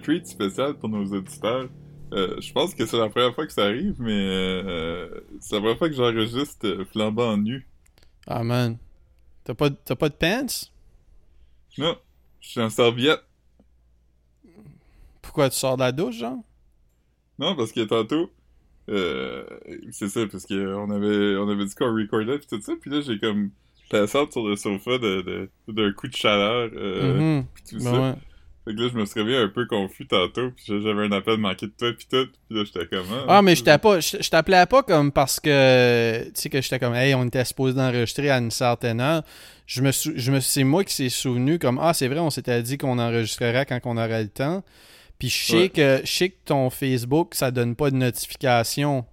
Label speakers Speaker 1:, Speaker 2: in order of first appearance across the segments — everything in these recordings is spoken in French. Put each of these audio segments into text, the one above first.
Speaker 1: treat spécial pour nos auditeurs. Euh, je pense que c'est la première fois que ça arrive, mais euh, c'est la première fois que j'enregistre euh, flambant nu.
Speaker 2: Ah, man. T'as pas, t'as pas de pants?
Speaker 1: Non, je suis en serviette.
Speaker 2: Pourquoi tu sors de la douche, genre?
Speaker 1: Non, parce que tantôt, euh, c'est ça, parce qu'on avait, on avait dit qu'on recordait pis tout ça, puis là, j'ai comme passé sur le sofa de, de, d'un coup de chaleur, euh,
Speaker 2: Mhm.
Speaker 1: pis tout
Speaker 2: Ben
Speaker 1: ça.
Speaker 2: ouais.
Speaker 1: Fait que là, je me suis réveillé un peu confus tantôt, pis j'avais un appel manqué de toi pis tout, pis là, j'étais comme...
Speaker 2: Ah, mais je t'appelais pas, comme parce que, tu sais, que j'étais comme, hey, on était supposé d'enregistrer à une certaine heure. Je me, sou- je me, c'est moi qui s'est souvenu comme, ah, c'est vrai, on s'était dit qu'on enregistrerait quand on aurait le temps. Puis je sais
Speaker 1: Ouais.
Speaker 2: que, je sais que ton Facebook, ça donne pas de notification.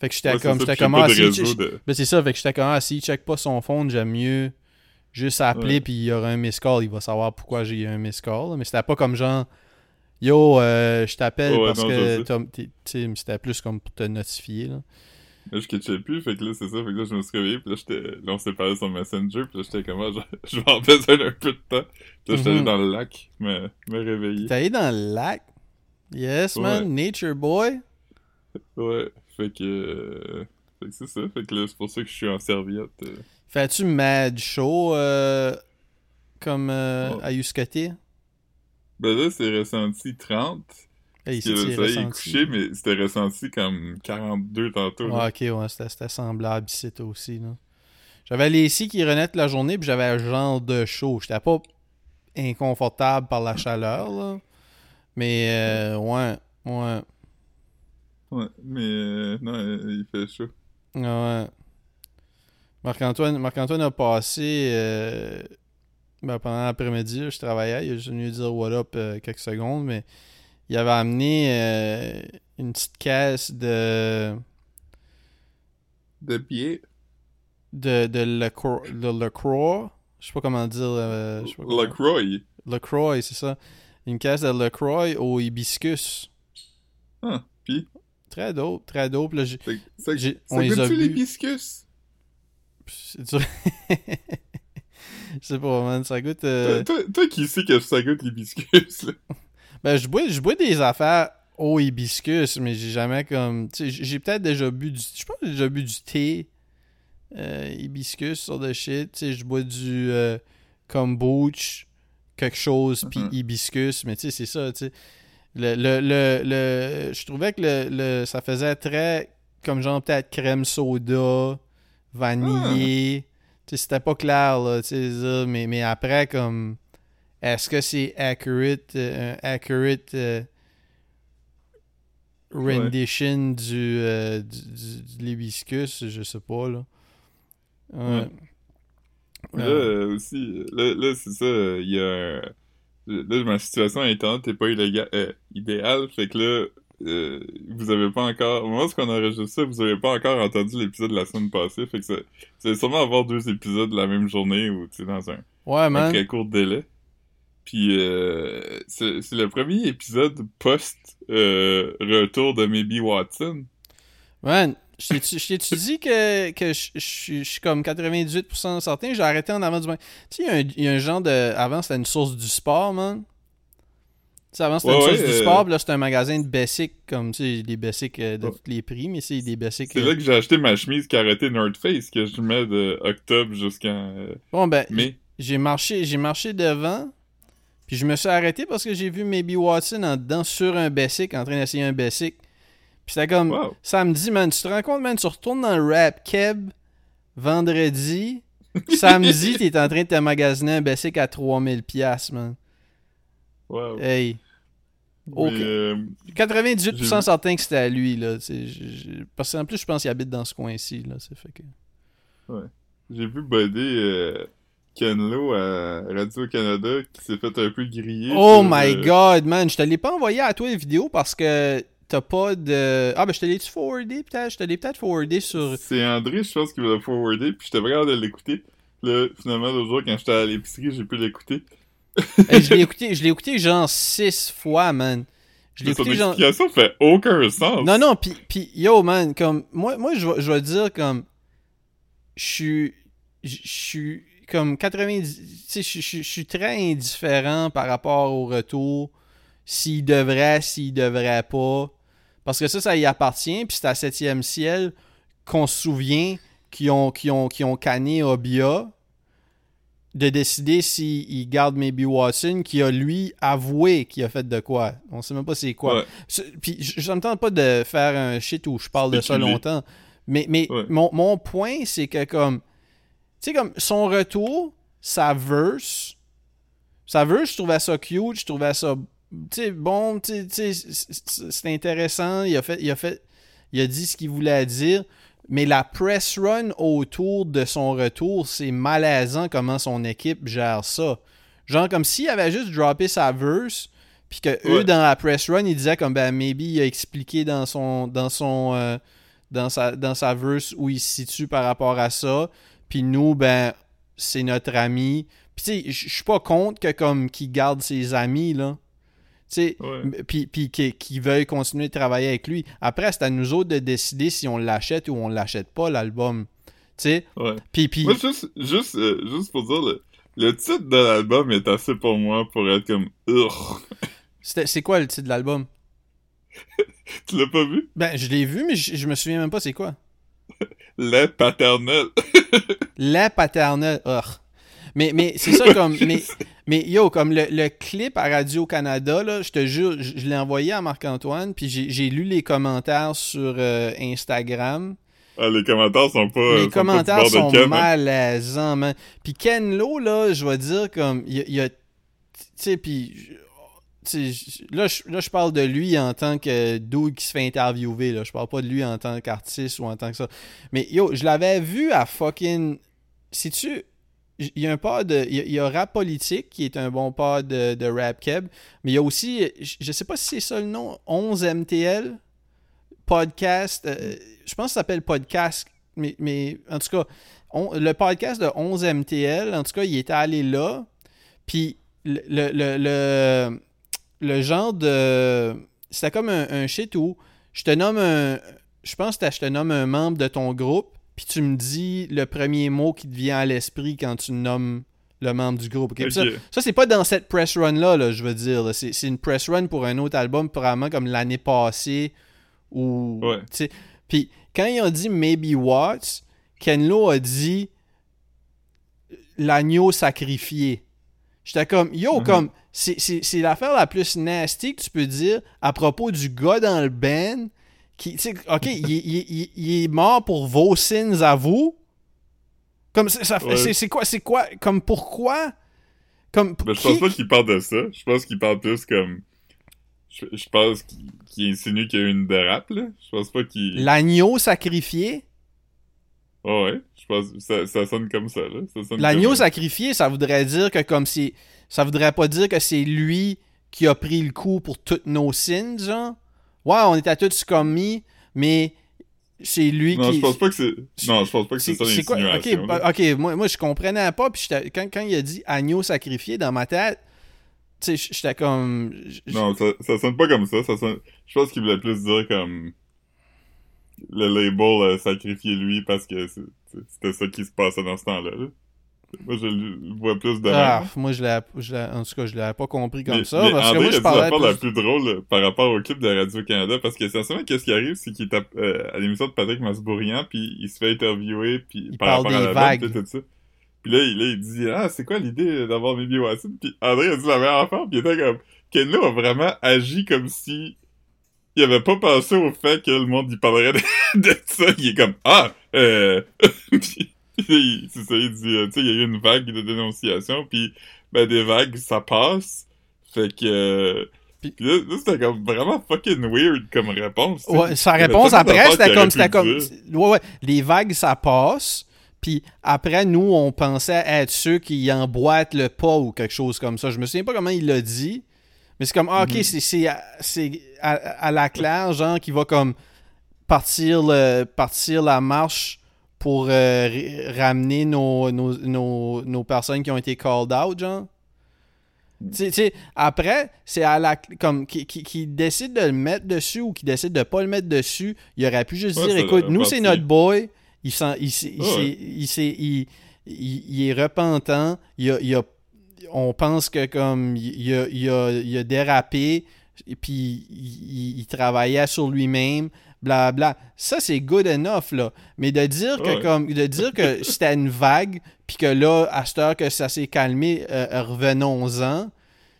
Speaker 2: Fait que j'étais
Speaker 1: Ouais,
Speaker 2: comme, j'étais comme, ah, si,
Speaker 1: de-
Speaker 2: ben, c'est ça, fait que j'étais comme, ah, s'il check pas son phone, j'aime mieux juste appeler,
Speaker 1: Ouais.
Speaker 2: puis il y aura un miss call, il va savoir pourquoi j'ai eu un miss call. Mais c'était pas comme genre, yo, euh, je t'appelle
Speaker 1: Ouais,
Speaker 2: parce
Speaker 1: non,
Speaker 2: que, c'était plus comme pour te notifier, là.
Speaker 1: Là, je catchais plus, fait que là, c'est ça, fait que là, je me suis réveillé, pis là, j'étais, là, on s'est parlé sur Messenger, pis là, j'étais comme, ah, je, je vais en besoin d'un peu de temps. Pis là, j'étais allé
Speaker 2: Mhm.
Speaker 1: dans le lac, me, me réveiller.
Speaker 2: T'es allé dans le lac? Yes, man, nature boy.
Speaker 1: Ouais, fait que, euh, fait que c'est ça, fait que là, c'est pour ça que je suis en serviette. euh.
Speaker 2: Fais-tu mad show euh, comme euh,
Speaker 1: Oh.
Speaker 2: à Yuskaté?
Speaker 1: Ben là, c'est ressenti 30,
Speaker 2: Hey, c'est
Speaker 1: le soleil est
Speaker 2: ressenti?
Speaker 1: couché, mais c'était ressenti comme 42 tantôt.
Speaker 2: Ouais, ok, ouais, c'était semblable ici toi aussi. J'avais les ici qui toute la journée, puis j'avais un genre de chaud. J'étais pas inconfortable par la chaleur, là. Mais, euh, ouais, ouais,
Speaker 1: Ouais, mais euh, non, il fait chaud.
Speaker 2: ouais. Marc-Antoine Marc a passé euh, ben, pendant l'après-midi, je travaillais, il est venu dire what up euh, quelques secondes, mais il avait amené euh, une petite caisse de
Speaker 1: De pied.
Speaker 2: de, de LaCroix, de LaCroix. Je sais pas comment dire. pas comment-
Speaker 1: LaCroix.
Speaker 2: LaCroix, c'est ça. Une caisse de LaCroix au hibiscus.
Speaker 1: Ah, pis,
Speaker 2: Très dope, très dope. A
Speaker 1: goûte-tu
Speaker 2: bu.
Speaker 1: l'hibiscus?
Speaker 2: C'est dur. Je sais pas, man. Ça goûte. euh,
Speaker 1: Toi, toi, toi qui sais que ça goûte l'hibiscus, là.
Speaker 2: Ben, je bois, je bois des affaires au hibiscus, mais j'ai jamais comme. J'ai peut-être déjà bu du. Je pense que j'ai déjà bu du thé euh, hibiscus sur de shit. Tu sais, je bois du euh, kombucha, quelque chose, puis
Speaker 1: Mhm.
Speaker 2: hibiscus, mais tu sais, c'est ça, tu sais. Le, le, le, le- je trouvais que le, le, ça faisait très comme genre peut-être crème soda, vanillé. Tu sais, c'était pas clair, là, tu sais, ça, mais, mais après, comme. Est-ce que c'est accurate, euh, accurate euh, rendition du, euh, du, du- de l'hibiscus? Je sais pas, là. Ouais.
Speaker 1: Là, euh, aussi, là, là c'est ça, il y a Là, ma situation internet n'est pas idéale, fait que là, euh, vous avez pas encore... Au moment où on enregistre ça, vous avez pas encore entendu l'épisode de la semaine passée, fait que ça... Vous allez sûrement avoir deux épisodes la même journée, ou, tu sais, dans un,
Speaker 2: Ouais,
Speaker 1: un
Speaker 2: man.
Speaker 1: très court délai. Puis, euh, c'est le premier épisode post-retour de Maybe Watson.
Speaker 2: Man, je t'ai- je t'ai-tu dit que, que je, je suis- je suis comme 98% certain? J'ai arrêté en avant du bain. Tu sais, il y a un- il y, a un genre de. Avant, c'était une source du sport, man. Sais, avant, c'était
Speaker 1: Ouais,
Speaker 2: une
Speaker 1: ouais,
Speaker 2: source du
Speaker 1: euh,
Speaker 2: sport, puis là, c'était un magasin de basics, comme, tu sais, des basics euh, de
Speaker 1: Ouais.
Speaker 2: tous les prix, mais c'est des basics.
Speaker 1: C'est
Speaker 2: euh,
Speaker 1: là que j'ai acheté ma chemise karaté North Face que je mets de octobre jusqu'en euh,
Speaker 2: Bon, ben, j'ai marché, j'ai marché devant, puis je me suis arrêté parce que j'ai vu Maybe Watson en dedans sur un basic, en train d'essayer un basic. Puis c'était comme,
Speaker 1: Wow.
Speaker 2: samedi, man, tu te rends compte, man, tu retournes dans le rap keb vendredi, samedi, t'es en train de te magasiner un basic à 3000 pièces man.
Speaker 1: Wow.
Speaker 2: Hey, ok.
Speaker 1: Mais, euh,
Speaker 2: 98%
Speaker 1: J'ai vu-
Speaker 2: certain que c'était à lui, là. je- Parce qu'en plus, je pense qu'il habite dans ce coin-ci, là. Fait que...
Speaker 1: j'ai vu Buddy euh, Kenlo à Radio-Canada qui s'est fait un peu griller.
Speaker 2: Oh
Speaker 1: sur,
Speaker 2: my
Speaker 1: euh,
Speaker 2: god, man. Je te l'ai pas envoyé à toi les vidéos parce que t'as pas de. Ah, ben je te l'ai-tu forwardé peut-être Je te l'ai peut-être forwardé sur.
Speaker 1: C'est André, je pense, qui me l'a forwardé, puis j'étais pas capable de l'écouter. Là, finalement, l'autre jour, quand j'étais à l'épicerie, j'ai pu l'écouter.
Speaker 2: Je l'ai écouté, je l'ai écouté genre six fois, man. Je l'ai écouté genre.
Speaker 1: fait aucun sens.
Speaker 2: Non, non, pis, pis yo, man, comme. Moi, moi je, vais- je vais dire comme. Je suis. Je suis comme 90. Tu sais, je, suis très indifférent par rapport au retour. s'il devrait, s'il devrait pas. Parce que ça, ça y appartient, puis c'est à Septième Ciel qu'on se souvient qu'ils ont, qui ont, qui ont canné Obia de décider s'il garde Maybe Watson, qui a lui avoué qu'il a fait de quoi. On sait même pas c'est quoi.
Speaker 1: Ouais.
Speaker 2: Puis je ne tente pas de faire un shit où je parle de ça longtemps. Mais, mais
Speaker 1: Ouais.
Speaker 2: mon, mon point, c'est que comme. Tu sais, comme son retour, sa verse. Sa verse, je trouvais ça cute, je trouvais ça. Tu sais, bon, tu sais, c'est intéressant. Il a fait. Il a fait. Il a dit ce qu'il voulait dire. Mais la press run autour de son retour, c'est malaisant comment son équipe gère ça. Genre comme s'il avait juste droppé sa verse, puis que eux dans la press run, ils disaient comme ben maybe il a expliqué dans son dans son euh, dans sa dans sa verse où il se situe par rapport à ça. Puis nous ben c'est notre ami. Puis tu sais, je je suis pas contre que comme qu'il garde ses amis là.
Speaker 1: Ouais.
Speaker 2: puis puis qu'il qu'il veuille continuer de travailler avec lui. Après c'est à nous autres de décider si on l'achète ou on l'achète pas l'album. Tu sais,
Speaker 1: Ouais.
Speaker 2: puis puis
Speaker 1: Moi, juste, juste, euh, juste pour dire, le, le titre de l'album est assez pour moi pour être comme Urgh.
Speaker 2: c'est quoi le titre de l'album?
Speaker 1: Tu l'as pas vu?
Speaker 2: Ben je l'ai vu mais je, je me souviens même pas c'est quoi.
Speaker 1: Les paternels.
Speaker 2: La paternelle. Ugh. Mais, mais c'est ça comme. Mais, mais yo, comme le, le clip à Radio-Canada, là, je te jure, je, je l'ai envoyé à Marc-Antoine, puis j'ai j'ai lu les commentaires sur euh, Instagram.
Speaker 1: Ah, les commentaires sont pas.
Speaker 2: les
Speaker 1: sont
Speaker 2: commentaires
Speaker 1: pas
Speaker 2: sont
Speaker 1: Ken, hein.
Speaker 2: malaisants, man. Puis Ken Lo, là, je vais dire comme. Il y a. tu sais, puis. Là je, là, je parle de lui en tant que dude qui se fait interviewer. Là. Je parle pas de lui en tant qu'artiste ou en tant que ça. Mais yo, je l'avais vu à fucking. Si tu. Il y a un de. Il y y a Rap Politique qui est un bon pas de, de Rap Keb. Mais il y a aussi. Je, je sais pas si c'est ça le nom. 11 MTL. Podcast. euh, je pense que ça s'appelle Podcast. Mais, mais en tout cas, le podcast de 11 MTL, en tout cas, il était allé là. Puis le, le, le, le, le genre de. C'était comme un, un shit où je te nomme un. Je pense que je te nomme un membre de ton groupe, puis tu me dis le premier mot qui te vient à l'esprit quand tu nommes le membre du groupe. Ça, ça, c'est pas dans cette press run-là, là, je veux dire. C'est une press run pour un autre album, probablement comme l'année passée. Ou.
Speaker 1: Ouais.
Speaker 2: Puis quand ils ont dit Maybe Watts, Ken Lo a dit l'agneau sacrifié. J'étais comme, yo,
Speaker 1: Mhm.
Speaker 2: comme, c'est l'affaire la plus nasty que tu peux dire à propos du gars dans le band qui, ok, il, il- il- il est mort pour vos sins à vous. Comme, ça,
Speaker 1: Ouais.
Speaker 2: c'est quoi, c'est quoi, comme, pourquoi? Comme,
Speaker 1: Ben, je pense pas qu'il parle de ça. Je pense qu'il parle plus comme. Je, je pense qu'il insinue qu'il y a eu une dérape, là. Je pense pas qu'il.
Speaker 2: L'agneau sacrifié?
Speaker 1: Ah ouais. Je pense ça, ça sonne comme ça, là.
Speaker 2: L'agneau
Speaker 1: comme-
Speaker 2: sacrifié, ça voudrait dire que comme si. Ça voudrait pas dire que c'est lui qui a pris le coup pour toutes nos sins, genre? Ouais, on était tous commis, mais c'est lui
Speaker 1: Non,
Speaker 2: qui.
Speaker 1: je pense pas que c'est. Non, je pense pas que c'est ça
Speaker 2: c'est quoi? Ok,
Speaker 1: l'insinuation.
Speaker 2: bah, ok, moi, moi je comprenais pas, puis quand, quand il a dit agneau sacrifié dans ma tête, tu sais, j'étais comme.
Speaker 1: Non, ça, ça sonne pas comme ça. ça sonne... Je pense qu'il voulait plus dire comme. Le label euh, sacrifier lui parce que c'était ça qui se passait dans ce temps-là. là. Moi, je le vois plus de
Speaker 2: Ah,
Speaker 1: même.
Speaker 2: moi, je l'ai, l'ai- en tout cas, je l'avais pas compris comme
Speaker 1: Mais-
Speaker 2: ça,
Speaker 1: mais
Speaker 2: parce que
Speaker 1: André
Speaker 2: moi,
Speaker 1: a
Speaker 2: je
Speaker 1: dit
Speaker 2: parlais
Speaker 1: la
Speaker 2: plus-
Speaker 1: plus drôle euh, par rapport au clip de Radio-Canada, parce que essentiellement, qu'est-ce qui arrive, c'est qu'il tape euh, à l'émission de Patrick Masbourian, puis il se fait interviewer, puis
Speaker 2: Il
Speaker 1: par
Speaker 2: parle
Speaker 1: rapport à la
Speaker 2: vagues.
Speaker 1: tout, tout ça. Puis là, il, là, il dit « Ah, c'est quoi l'idée d'avoir Maybe Watson? » Puis André a dit la meilleure affaire, puis il était comme... Kenlo a vraiment agi comme si... Il avait pas pensé au fait que le monde y parlerait de, de ça. Il est comme « Ah! Euh... » Puis, C'est ça, il dit, euh, tu sais, il y a eu une vague de dénonciation, puis ben des vagues, ça passe. Fait que... euh,
Speaker 2: Puis-
Speaker 1: là, là, c'était comme vraiment fucking weird comme réponse. tu sais.
Speaker 2: Ouais, sa réponse après, c'était comme, c'était comme, ouais, ouais, les vagues, ça passe. Puis après, nous, on pensait être ceux qui emboîtent le pas ou quelque chose comme ça. Je me souviens pas comment il l'a dit. Mais c'est comme, ah, ok,
Speaker 1: Mhm.
Speaker 2: c'est, à- c'est à, à la claire, genre, qui va comme partir, le, partir la marche pour euh, ramener nos, nos, nos, nos personnes qui ont été called out, genre? Après, c'est à la comme qui, qui, qui décide de le mettre dessus ou qui décide de pas le mettre dessus, il aurait pu juste
Speaker 1: Ouais,
Speaker 2: dire écoute, nous c'est notre boy, il s'en- il il
Speaker 1: Ouais,
Speaker 2: il il- est repentant, il a, il a- on pense que comme il a, il a, dérapé, et puis il travaillait sur lui-même, bla bla. Ça c'est good enough là, mais de dire que comme de dire que c'était une vague, puis que là à cette heure que ça s'est calmé, euh, revenons-en. Tu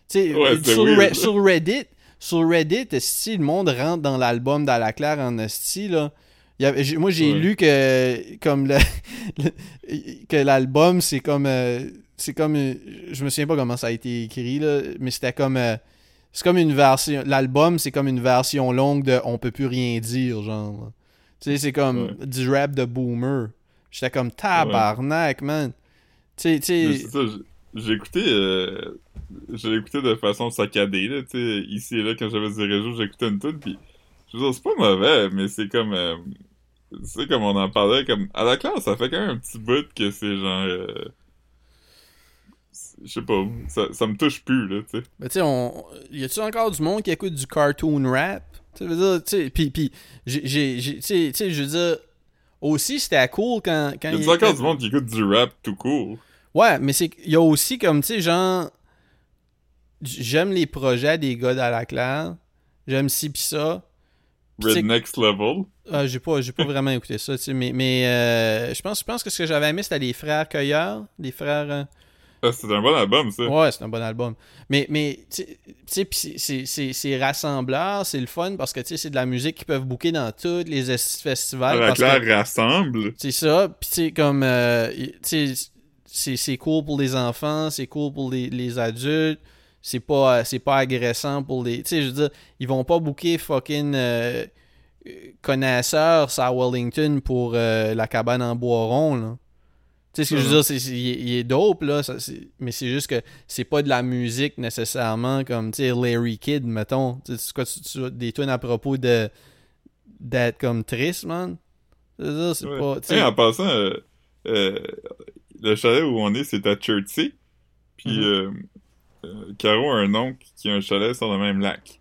Speaker 2: sais,
Speaker 1: Ouais,
Speaker 2: sur. Re- sur Reddit, sur Reddit, si le monde rentre dans l'album dans la claire en esti là. y avait- moi j'ai
Speaker 1: Ouais.
Speaker 2: lu que comme le, le- que l'album c'est comme euh, c'est comme euh, je me souviens pas comment ça a été écrit là, mais c'était comme euh, c'est comme une version l'album c'est comme une version longue de on peut plus rien dire genre. Tu sais c'est comme
Speaker 1: Ouais.
Speaker 2: du rap de boomer. J'étais comme tabarnak man. Tu sais tu sais
Speaker 1: j'ai- écouté, euh, j'ai écouté de façon saccadée, là, tu sais, ici et là, quand j'avais du réseau, j'écoutais une tune, puis je veux dire, c'est pas mauvais, mais c'est comme, euh, tu sais, comme on en parlait, comme, à la classe, ça fait quand même un petit bout que c'est genre, euh, je sais pas, ça, ça me touche plus, là, tu sais.
Speaker 2: Ben, tu sais, on... y a-tu encore du monde qui écoute du cartoon rap? Tu veux dire, tu sais, pis, pis, j'ai, tu sais, je veux dire, aussi, c'était cool quand... quand
Speaker 1: Y a
Speaker 2: il-
Speaker 1: du encore du monde qui écoute du rap tout court?
Speaker 2: Ouais, mais c'est il y a aussi comme, tu sais, genre, j'aime les projets des gars dans la classe, j'aime ci pis ça.
Speaker 1: Red Next Level?
Speaker 2: ah, j'ai pas, j'ai pas vraiment écouté ça, tu sais, mais, mais euh, je pense, je pense que ce que j'avais aimé, c'était les frères Cueilleurs, les frères... euh,
Speaker 1: c'est un bon album, ça.
Speaker 2: Ouais, c'est un bon album. Mais, mais tu sais- c'est- rassembleur, c'est le fun parce que tu sais, c'est de la musique qu'ils peuvent booker dans tous les festivals.
Speaker 1: la claire rassemble.
Speaker 2: C'est ça. Puis tu sais, comme. euh, y- tu sais, c'est cool pour les enfants, c'est cool pour les, les adultes. C'est pas, c'est pas agressant pour les. Tu sais, je veux dire, ils vont pas booker fucking. euh, euh, connaisseurs à Wellington pour euh, la cabane en bois rond, là. Tu sais ce que je veux dire, c'est, c'est- il, est, il est dope, là, ça, c'est- mais c'est juste que c'est pas de la musique nécessairement comme, tu sais, Larry Kidd, mettons. Tu sais, c'est quoi, tu, tu- des tunes à propos de d'être comme triste, man? C'est
Speaker 1: Ouais.
Speaker 2: pas...
Speaker 1: Hey, en passant, euh, euh, le chalet où on est, c'est à Chertsey. Puis,
Speaker 2: Mhm.
Speaker 1: euh, Caro a un oncle qui a un chalet sur le même lac.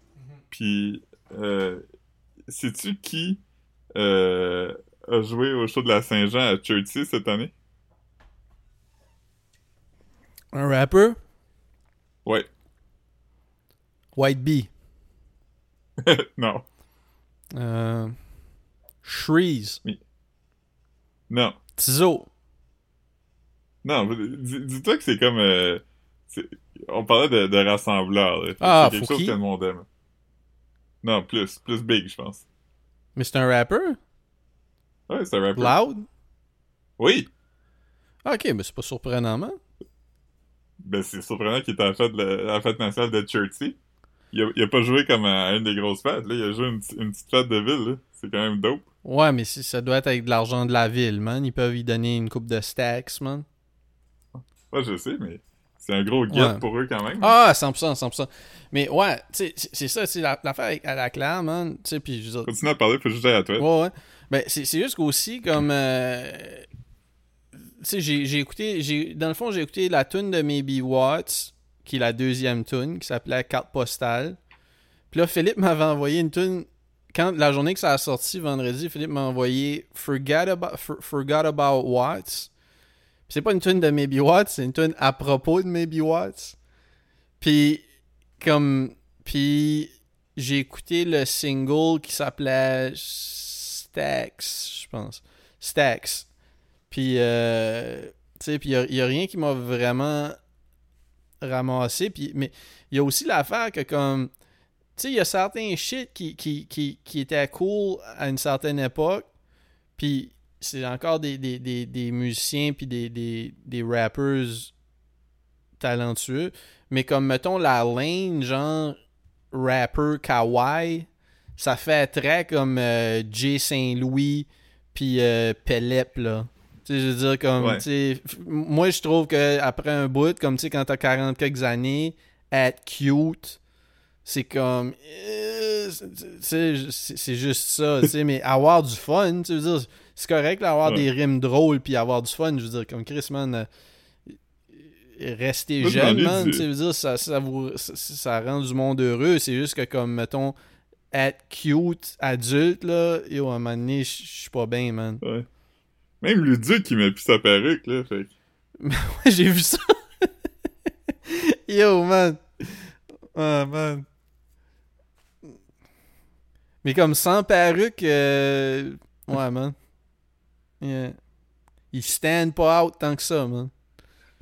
Speaker 1: Puis, euh, sais-tu qui a joué au show de la Saint-Jean à Chertsey cette année?
Speaker 2: Un rapper?
Speaker 1: Ouais.
Speaker 2: White Bee.
Speaker 1: non.
Speaker 2: Euh... Shreeze.
Speaker 1: Non.
Speaker 2: Tizo.
Speaker 1: Non. dis- Dis-toi que c'est comme... euh, on parlait de, de rassembleur. là.
Speaker 2: Ah,
Speaker 1: c'est quelque
Speaker 2: Fouki?
Speaker 1: chose que le monde aime. Non, plus. Plus big, je pense.
Speaker 2: Mais c'est un rapper?
Speaker 1: Ouais, c'est un rapper.
Speaker 2: Loud?
Speaker 1: Oui!
Speaker 2: Ah, ok, mais c'est pas surprenant, man.
Speaker 1: Ben, c'est surprenant qu'il était à la fête, la, la fête nationale de Chertsey. Il a, il a pas joué comme à, une des grosses fêtes, là. Il a joué une, petite- une petite fête de ville. C'est quand même dope.
Speaker 2: Ouais, mais si- ça doit être avec de l'argent de la ville, man. Ils peuvent y donner une coupe de stacks, man.
Speaker 1: Ouais, je sais, mais c'est un gros get
Speaker 2: Ouais.
Speaker 1: pour eux quand même.
Speaker 2: Ah, 100%, 100%. Mais ouais, tu sais, c'est c'est ça, c'est la- l'affaire avec- à la claire, man. Tu sais, puis je
Speaker 1: Continue à parler, faut juste aller à toi.
Speaker 2: Ouais, ouais. Ben, c'est c'est juste qu'aussi, comme. euh, sais, j'ai écouté. Dans le fond, j'ai écouté la tune de Maybe Watts, qui est la deuxième tune, qui s'appelait Carte postale. Puis là, Philippe m'avait envoyé une tune. Quand la journée que ça a sorti, vendredi, Philippe m'a envoyé Forget About, For- Forgot About Watts. C'est pas une tune de Maybe Watts, c'est une tune à propos de Maybe Watts. Puis, comme. Puis, j'ai écouté le single qui s'appelait Stacks, je pense. Stacks. Puis, euh, tu sais, il n'y a, rien qui m'a vraiment ramassé. Puis, mais il y a aussi l'affaire que, comme, tu sais, il y a certains shit qui, qui, étaient cool à une certaine époque. Puis, c'est encore des, musiciens puis des, des, rappers talentueux. Mais comme, mettons, la lane, genre, rapper kawaii, ça fait très comme euh, Jay Saint-Louis puis euh, Pelep, là. Tu sais, je veux dire, comme,
Speaker 1: Ouais.
Speaker 2: tu sais, f- moi, je trouve que après un bout, comme, tu sais, quand t'as 40 quelques années, être cute, c'est comme, euh, c'est- juste ça, tu sais, mais avoir du fun, tu veux dire, c'est correct d'avoir
Speaker 1: Ouais.
Speaker 2: des rimes drôles puis avoir du fun, je veux dire, comme Chris, man, euh, rester jeune, man, tu veux dire, ça, ça, vous, ça, ça rend du monde heureux, c'est juste que, comme, mettons, être cute, adulte, là, yo, à un moment donné, je je suis pas bien, man.
Speaker 1: Ouais. Même Luduc, il met plus sa perruque, là. Fait
Speaker 2: Ouais, j'ai vu ça. Yo, man. Oh, man. Mais comme sans perruque, euh... ouais, man. Yeah. Il stand pas out tant que ça, man.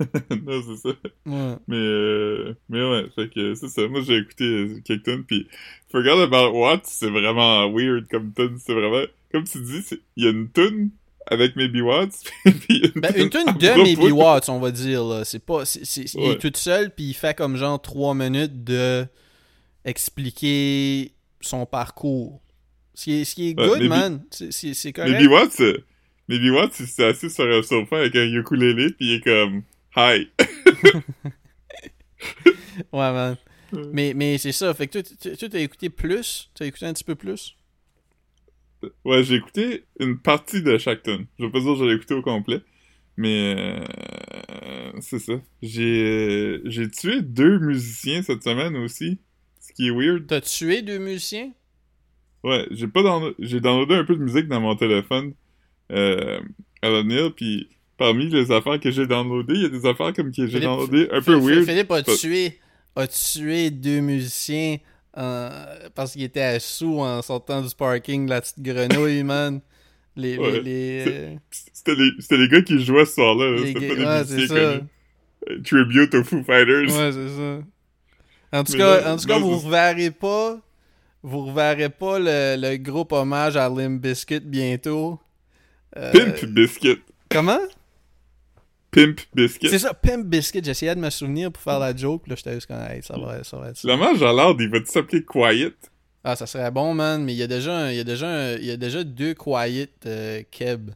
Speaker 1: non, c'est ça.
Speaker 2: Ouais.
Speaker 1: Mais, euh, mais ouais, fait que c'est ça. Moi, j'ai écouté euh, quelques tunes, pis Forget About What, c'est vraiment weird comme tune. C'est vraiment, comme tu dis, il y a une tune avec Maybe Watts, pis
Speaker 2: Ben, une tune de Maybe Watts, on va dire. Là. C'est pas, c'est, c'est- Il
Speaker 1: Ouais.
Speaker 2: est tout seul, puis il fait comme genre trois minutes de expliquer son parcours. Ce qui est, ce qui est
Speaker 1: Ouais,
Speaker 2: good,
Speaker 1: Maybe-
Speaker 2: man. C'est, c'est, c'est correct.
Speaker 1: Maybe Watts, euh, Maybe Watts, il s'est assis sur un sofa avec un ukulélé, pis il est comme, hi.
Speaker 2: Ouais, man. Mais, mais c'est ça. Fait que toi, t'as écouté plus? T'as écouté un petit peu plus?
Speaker 1: Ouais, j'ai écouté une partie de chaque tune. Je veux pas dire que je l'ai écouté au complet, mais euh, c'est ça. J'ai j'ai tué deux musiciens cette semaine aussi, ce qui est weird.
Speaker 2: T'as tué deux musiciens?
Speaker 1: Ouais, j'ai pas j'ai downloadé un peu de musique dans mon téléphone euh, à l'avenir, puis parmi les affaires que j'ai downloadées, il y a des affaires comme que j'ai downloadées un peu weird.
Speaker 2: Philippe a tué, a tué deux musiciens euh, parce qu'il était à sous en sortant du parking de la petite grenouille, man. Les, les,
Speaker 1: Ouais.
Speaker 2: les,
Speaker 1: C'était les, gars qui jouaient ce soir-là. C'était pas des
Speaker 2: ouais, c'est
Speaker 1: musiciens
Speaker 2: ça.
Speaker 1: connus. Euh, Tribute aux Foo Fighters.
Speaker 2: Ouais, c'est ça. En tout
Speaker 1: Mais
Speaker 2: cas,
Speaker 1: là-
Speaker 2: en tout cas vous reverrez pas. Vous reverrez pas le, le groupe hommage à Limp Bizkit bientôt. Euh,
Speaker 1: Pimp Biscuit.
Speaker 2: Comment?
Speaker 1: Pimp Biscuit.
Speaker 2: C'est ça, Pimp Biscuit. J'essayais de me souvenir pour faire la joke. Là, j'étais juste comme, hey, ça va, ça va être ça.
Speaker 1: L'hommage à l'ordre, il va-tu s'appeler Quiet?
Speaker 2: Ah, ça serait bon, man, mais il y a déjà, un- il y a déjà, un- il y a déjà deux Quiet euh, Keb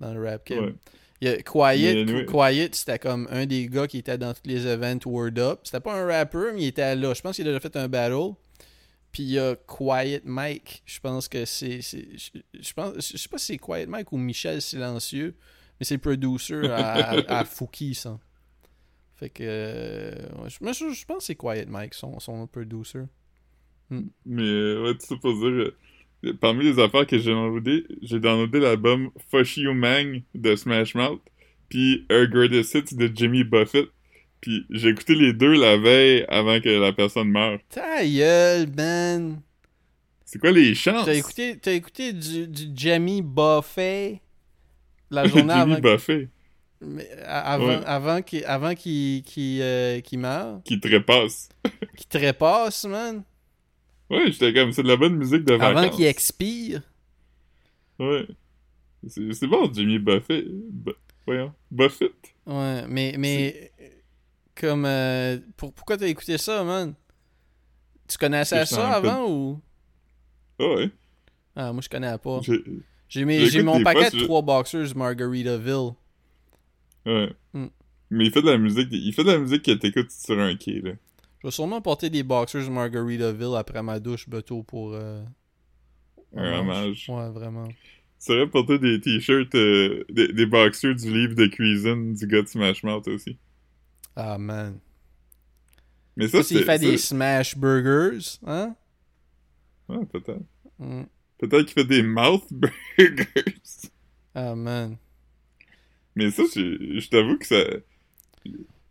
Speaker 2: dans le rap Keb.
Speaker 1: Ouais.
Speaker 2: Il y a Quiet,
Speaker 1: anyway.
Speaker 2: Quiet, c'était comme un des gars qui était dans tous les events Word Up. C'était pas un rapper, mais il était là. Je pense qu'il a déjà fait un battle. Puis il y a Quiet Mike. Je pense que c'est. c'est- Je, je pense, je sais pas si c'est Quiet Mike ou Michel Silencieux, mais c'est le producer à, à, Fouki, ça. Fait que. euh, je, moi, je, je pense que c'est Quiet Mike, son, son producer.
Speaker 1: Mais, euh, ouais, tout ça pour dire, euh, parmi les affaires que j'ai downloadé, j'ai downloadé l'album Fush You Mang de Smash Mouth, puis A Greatest Hits de Jimmy Buffett. Puis j'ai écouté les deux la veille avant que la personne meure.
Speaker 2: Ta gueule, man!
Speaker 1: C'est quoi les chances?
Speaker 2: T'as écouté, t'as écouté du, du Jamie Buffet la journée avant, mais avant,
Speaker 1: Ouais.
Speaker 2: avant qu'il avant qu'il qu'il, euh, qu'il meure?
Speaker 1: qui trépasse.
Speaker 2: Qu'il trépasse, man?
Speaker 1: Ouais, j'étais comme, c'est de la bonne musique de vacances.
Speaker 2: Avant qu'il expire?
Speaker 1: Ouais. C'est bon, Jimmy Buffett. Bu- voyons. Buffett.
Speaker 2: Ouais, mais, mais comme... euh, pour, pourquoi t'as écouté ça, man? Tu connaissais ça avant ou...
Speaker 1: Ah ouais.
Speaker 2: Ah, moi je connais pas.
Speaker 1: J'ai-
Speaker 2: mon paquet de trois boxers Margaritaville.
Speaker 1: Ouais.
Speaker 2: Hmm.
Speaker 1: Mais il fait de la musique, il fait de la musique que t'écoutes sur un quai, là.
Speaker 2: Je vais sûrement porter des boxers Margaritaville après ma douche, Beto, pour... euh,
Speaker 1: Un hommage.
Speaker 2: Ouais, vraiment.
Speaker 1: Tu saurais porter des t-shirts, euh, des, des boxers du livre de cuisine du gars de Smash Mouth aussi.
Speaker 2: Ah, man.
Speaker 1: Mais ça, c'est...
Speaker 2: fait des smash burgers, hein?
Speaker 1: Ouais, peut-être.
Speaker 2: Mm.
Speaker 1: Peut-être qu'il fait des mouth burgers.
Speaker 2: Ah, man.
Speaker 1: Mais ça, je, je t'avoue que ça...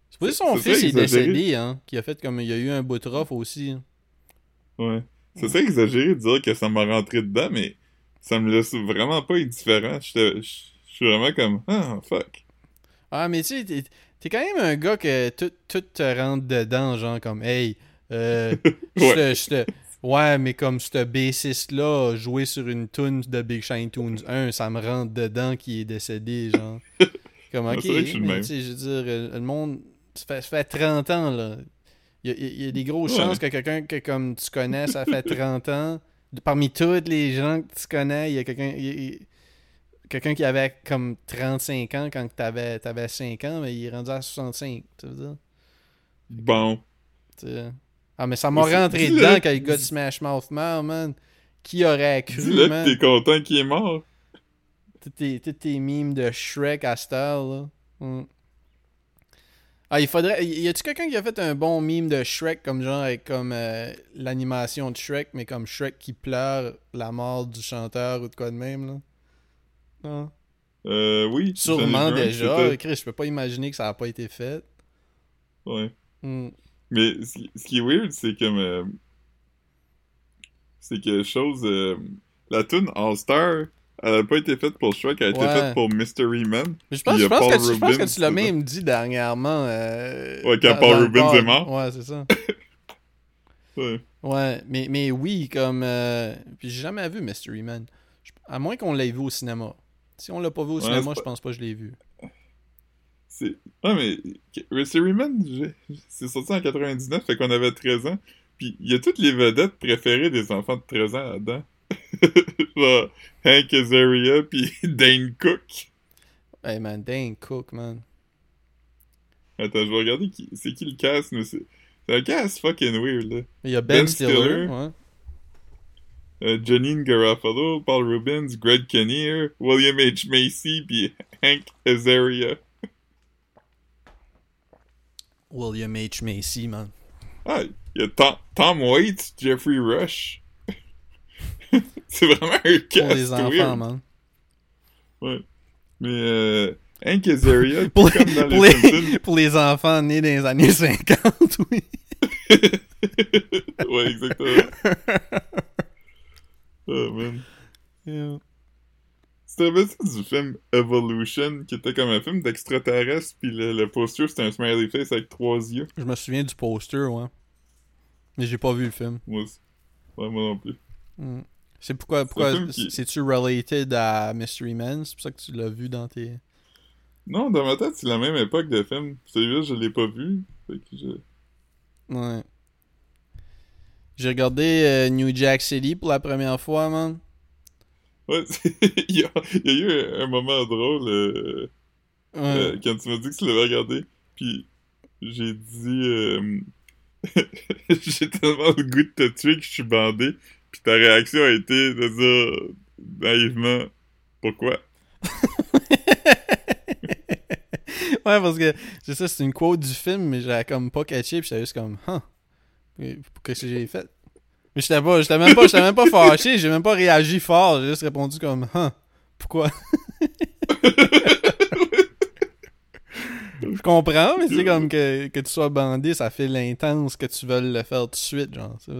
Speaker 2: C'est pas son
Speaker 1: ça
Speaker 2: fils est décédé, hein? Qui a fait comme... Il y a eu un bout de rough aussi. hein.
Speaker 1: Ouais. Ça serait exagéré de dire que ça m'a rentré dedans, mais ça me laisse vraiment pas indifférent. Je suis vraiment comme... Ah, fuck.
Speaker 2: Ah, mais tu sais, t'es quand même un gars que tout, tout te rentre dedans, genre comme, hey, euh, je te- Ouais, mais comme ce bassiste-là joué sur une tune de Big Shine Tunes 1, ça me rentre dedans qui est décédé, genre. Comme, ok, mais je veux dire, euh, le monde, ça fait, ça fait 30 ans, là. Il y a, il y a des grosses
Speaker 1: Ouais.
Speaker 2: chances que quelqu'un que comme tu connais, ça fait 30 ans. Parmi tous les gens que tu connais, il y a quelqu'un quelqu'un qui avait comme 35 ans quand t'avais avais 5 ans, mais il est rendu à 65, tu veux dire?
Speaker 1: Bon.
Speaker 2: Tu sais. Ah, mais ça m'a rentré dedans quand le gars de Smash Mouth meurt, man. Qui aurait cru,
Speaker 1: Dis-le
Speaker 2: man?
Speaker 1: t'es content qu'il est mort.
Speaker 2: Tous tes, mimes de Shrek à cette heure, là. Mm. Ah, il faudrait. Y a-tu quelqu'un qui a fait un bon mime de Shrek, comme genre, avec comme euh, l'animation de Shrek, mais comme Shrek qui pleure la mort du chanteur ou de quoi de même, là? Non?
Speaker 1: Euh, oui.
Speaker 2: Sûrement déjà. Chris, je peux pas imaginer que ça a pas été fait.
Speaker 1: Ouais.
Speaker 2: Mm.
Speaker 1: Mais ce qui, ce qui est weird, c'est comme. euh, c'est que chose. euh, la tune All Star, elle a pas été faite pour Shrek, elle a été faite pour Mystery Man.
Speaker 2: Mais je pense, je que, tu- je pense que
Speaker 1: Rubens
Speaker 2: tu l'as même dit dernièrement. euh,
Speaker 1: Ouais, quand
Speaker 2: dans-
Speaker 1: Paul
Speaker 2: dans
Speaker 1: Rubens est mort.
Speaker 2: Ouais, c'est ça.
Speaker 1: Ouais.
Speaker 2: Ouais, mais, mais oui, comme. euh, Puis j'ai jamais vu Mystery Man. À moins qu'on l'ait vu au cinéma. Si on l'a pas vu au
Speaker 1: Ouais,
Speaker 2: cinéma, je pense pas que je l'ai vu.
Speaker 1: C'est. Ouais, mais. Mystery Man, j'ai- c'est sorti en 99, fait qu'on avait 13 ans. Puis il y a toutes les vedettes préférées des enfants de 13 ans là-dedans. Genre Hank Azaria, puis Dane Cook.
Speaker 2: Hey man, Dane Cook, man.
Speaker 1: Attends, je vais regarder qui... c'est qui le cast, mais c'est. C'est un cast fucking weird, là.
Speaker 2: Il y a Ben,
Speaker 1: Ben
Speaker 2: Stiller.
Speaker 1: Stiller.
Speaker 2: ouais.
Speaker 1: Euh, Janine Garofalo, Paul Rubens, Greg Kinnear, William H. Macy, puis Hank Azaria.
Speaker 2: William H. Macy, man.
Speaker 1: Ah, il y a Tom, Tom Waits, Jeffrey Rush. c'est vraiment un
Speaker 2: Pour
Speaker 1: cast
Speaker 2: les enfants,
Speaker 1: weird.
Speaker 2: man.
Speaker 1: Ouais. Mais euh, Hank Azaria,
Speaker 2: Pour
Speaker 1: comme
Speaker 2: les,
Speaker 1: dans
Speaker 2: pour,
Speaker 1: les
Speaker 2: les,
Speaker 1: Simpsons.
Speaker 2: pour les enfants nés dans les années 50, oui.
Speaker 1: ouais, exactement. Oh man.
Speaker 2: Yeah.
Speaker 1: Tu te rappelles du film Evolution, qui était comme un film d'extraterrestre, puis le, le poster c'était un smiley face avec trois yeux.
Speaker 2: Je me souviens du poster, ouais. Mais j'ai pas vu le film.
Speaker 1: Moi aussi. Ouais, moi non plus.
Speaker 2: Mm. C'est pourquoi, pourquoi
Speaker 1: qui-
Speaker 2: c'est-tu related à Mystery Man? C'est pour ça que tu l'as vu dans tes...
Speaker 1: Non, dans ma tête, c'est la même époque de film. Celui-là, je l'ai pas vu. Fait que je...
Speaker 2: Ouais. J'ai regardé euh, New Jack City pour la première fois, man.
Speaker 1: Ouais, il, y a, il y a eu un, moment drôle euh,
Speaker 2: Ouais.
Speaker 1: euh, quand tu m'as dit que tu l'avais regardé. Puis j'ai dit... euh, j'ai tellement le goût de te tuer que je suis bandé. Puis ta réaction a été de dire naïvement pourquoi?
Speaker 2: ouais, parce que, c'est ça, c'est une quote du film, mais j'avais comme pas catché, puis j'étais juste comme, huh. Et Qu'est-ce que j'ai fait? Mais j'étais pas, j'étais même pas, j'étais même pas fâché, j'ai même pas réagi fort, j'ai juste répondu comme, huh. Pourquoi? Je comprends, mais c'est comme que, que tu sois bandé, ça fait l'intense que tu veuilles le faire tout de suite, genre, c'est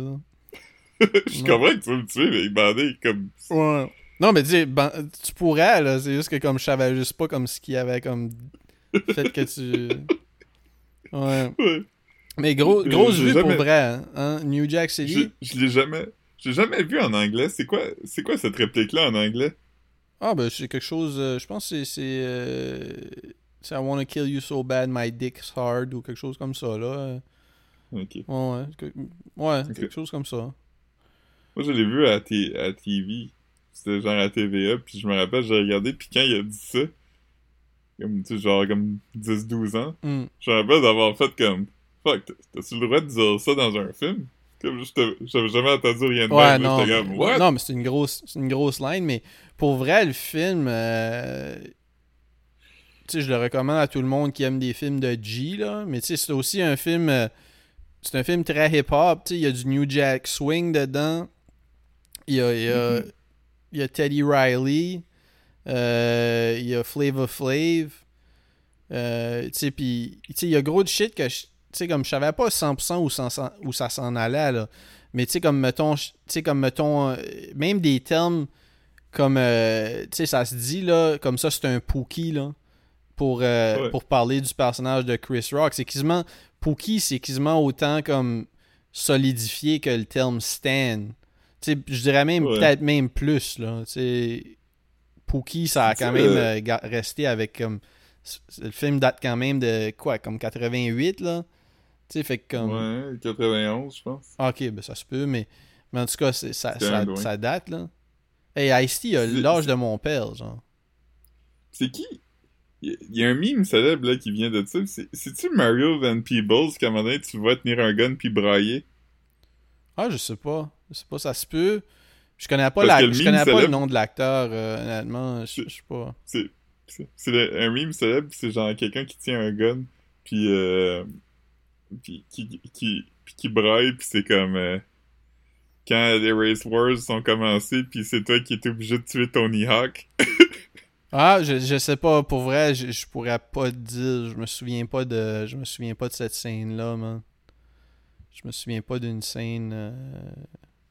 Speaker 1: je comprends que tu veux me tuer, mais bandé comme...
Speaker 2: Ouais. Non, mais ban- tu pourrais, là. C'est juste que comme je savais juste pas comme ce qu'il y avait comme fait que tu. Ouais.
Speaker 1: Ouais.
Speaker 2: Mais gros,
Speaker 1: Euh,
Speaker 2: grosse vue
Speaker 1: jamais-
Speaker 2: pour vrai, hein? hein? New Jack City.
Speaker 1: je l'ai jamais... J'ai jamais vu en anglais. C'est quoi, c'est quoi cette réplique-là en anglais?
Speaker 2: Ah, ben c'est quelque chose. euh, je pense que c'est. c'est euh, I wanna kill you so bad, my dick's hard ou quelque chose comme ça, là.
Speaker 1: Ok.
Speaker 2: Ouais, ouais. que- ouais,
Speaker 1: Ok.
Speaker 2: quelque chose comme ça.
Speaker 1: Moi, je l'ai vu à, T- à TV. C'était genre à TVA, puis je me rappelle, j'ai regardé, puis quand il a dit ça, comme, tu sais, genre comme 10-12 ans,
Speaker 2: Hmm.
Speaker 1: je me rappelle d'avoir fait comme, fuck, t'as- t'as-tu le droit de dire ça dans un film? Comme, j'avais jamais entendu rien de
Speaker 2: Ouais,
Speaker 1: même,
Speaker 2: non.
Speaker 1: comme, what?
Speaker 2: Non, mais c'est une grosse, c'est une grosse line, mais pour vrai, le film, euh, tu sais, je le recommande à tout le monde qui aime des films de G, là, mais tu sais, c'est aussi un film, euh, c'est un film très hip-hop, tu sais, il y a du New Jack Swing dedans, il y a, il y a, il y a Teddy Riley, euh, il y a Flavor Flav, euh, tu sais, puis, tu sais, il y a gros de shit que, je- sais, comme je savais pas 100% où, ça s'en- où ça s'en allait, là. Mais tu sais, comme mettons, tu sais, comme mettons, euh, même des termes comme, euh, tu sais, ça se dit, là, comme ça, c'est un Pookie, là, pour, euh,
Speaker 1: Ouais.
Speaker 2: pour parler du personnage de Chris Rock. C'est quasiment, Pookie, c'est quasiment autant comme solidifié que le terme Stan. Tu sais, je dirais même,
Speaker 1: Ouais.
Speaker 2: peut-être même plus, là, tu sais. Pookie, ça a quand même resté avec comme. Le film date quand même de quoi, comme 88, là? Tu sais, fait que comme.
Speaker 1: Ouais, 91, je pense.
Speaker 2: Ah, ok, ben ça se peut, mais, mais en tout cas, ça, ça, ça date, là. Hey, Ice-T a l'âge de mon père, genre.
Speaker 1: C'est qui? Il y, a un meme célèbre, là, qui vient de ça. C'est- C'est-tu Mario Van Peebles, qu'à un moment donné, tu vois tenir un gun puis brailler?
Speaker 2: Ah, je sais pas. Je sais pas, ça se peut. Je connais pas, la... je connais pas le nom de l'acteur, euh, honnêtement. Je je sais pas.
Speaker 1: C'est un meme célèbre, c'est genre quelqu'un qui tient un gun, puis euh, qui, qui, braille, puis c'est comme euh, quand les Race Wars sont commencés, puis c'est toi qui es obligé de tuer Tony Hawk.
Speaker 2: Ah, je, je sais pas, pour vrai, je, je pourrais pas te dire. Je me souviens pas de. Je me souviens pas de cette scène-là, man. Je me souviens pas d'une scène euh,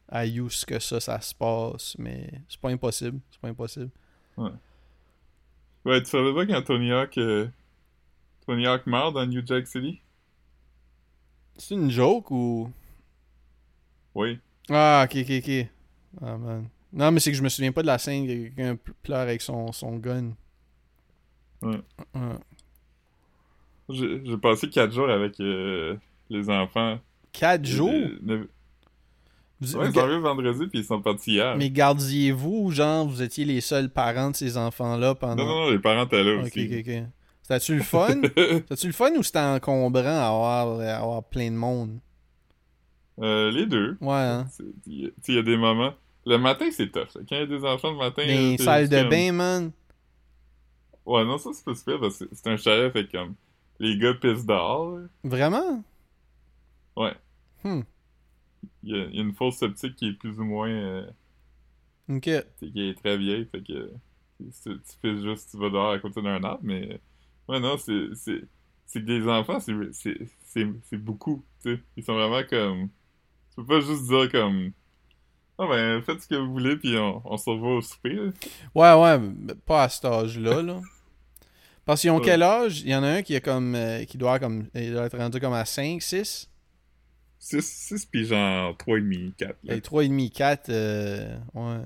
Speaker 2: à que ça, ça se passe, mais c'est pas impossible. C'est pas impossible.
Speaker 1: Ouais, tu savais pas quand Tony Hawk, euh, Tony Hawk meurt dans New Jack City?
Speaker 2: C'est une joke ou?
Speaker 1: Oui.
Speaker 2: Ah, ok, ok, ok. Ah, man. Non, mais c'est que je me souviens pas de la scène que quelqu'un pleure avec son, son gun.
Speaker 1: Ouais. J'ai passé 4 jours avec euh, les enfants.
Speaker 2: Quatre jours?
Speaker 1: Ne-
Speaker 2: Vous-
Speaker 1: Ouais, ils sont arrivés vendredi puis ils sont partis hier.
Speaker 2: Mais gardiez-vous, genre, vous étiez les seuls parents de ces enfants-là pendant.
Speaker 1: Non, non, non, les parents étaient là
Speaker 2: Ok,
Speaker 1: aussi.
Speaker 2: ok, ok. C'était-tu le fun? C'était-tu le fun ou c'était encombrant à avoir, à avoir plein de monde?
Speaker 1: Euh, les deux.
Speaker 2: Ouais, hein?
Speaker 1: Il y a- tu sais, il y a des moments. Le matin, c'est tough. là. Quand il y a des enfants le matin. T'es
Speaker 2: salles de
Speaker 1: comme-
Speaker 2: bain, man.
Speaker 1: Ouais, non, ça, c'est pas super parce que c'est un chalet, fait comme. Les gars pissent dehors. là.
Speaker 2: Vraiment?
Speaker 1: Ouais.
Speaker 2: Hmm.
Speaker 1: Il y, a, il y a une fosse septique qui est plus ou moins. euh,
Speaker 2: Ok.
Speaker 1: qui est très vieille, fait que. Tu, tu pisses juste, tu vas dehors à côté d'un arbre, mais. Ouais, non, c'est. C'est c'est que des enfants, c'est beaucoup, tu sais. Ils sont vraiment comme. Tu peux pas juste dire comme. Ah ben, faites ce que vous voulez, puis on, on se revoit au souper, là.
Speaker 2: Ouais, ouais, mais pas à cet âge-là, là. Parce qu'ils ont
Speaker 1: Ouais.
Speaker 2: quel âge? Il y en a un qui est comme. euh, qui doit, comme, il doit être rendu comme à 5, 6.
Speaker 1: 6, 6 puis genre 3,5, 4. Là.
Speaker 2: Et 3,5, 4, euh, ouais.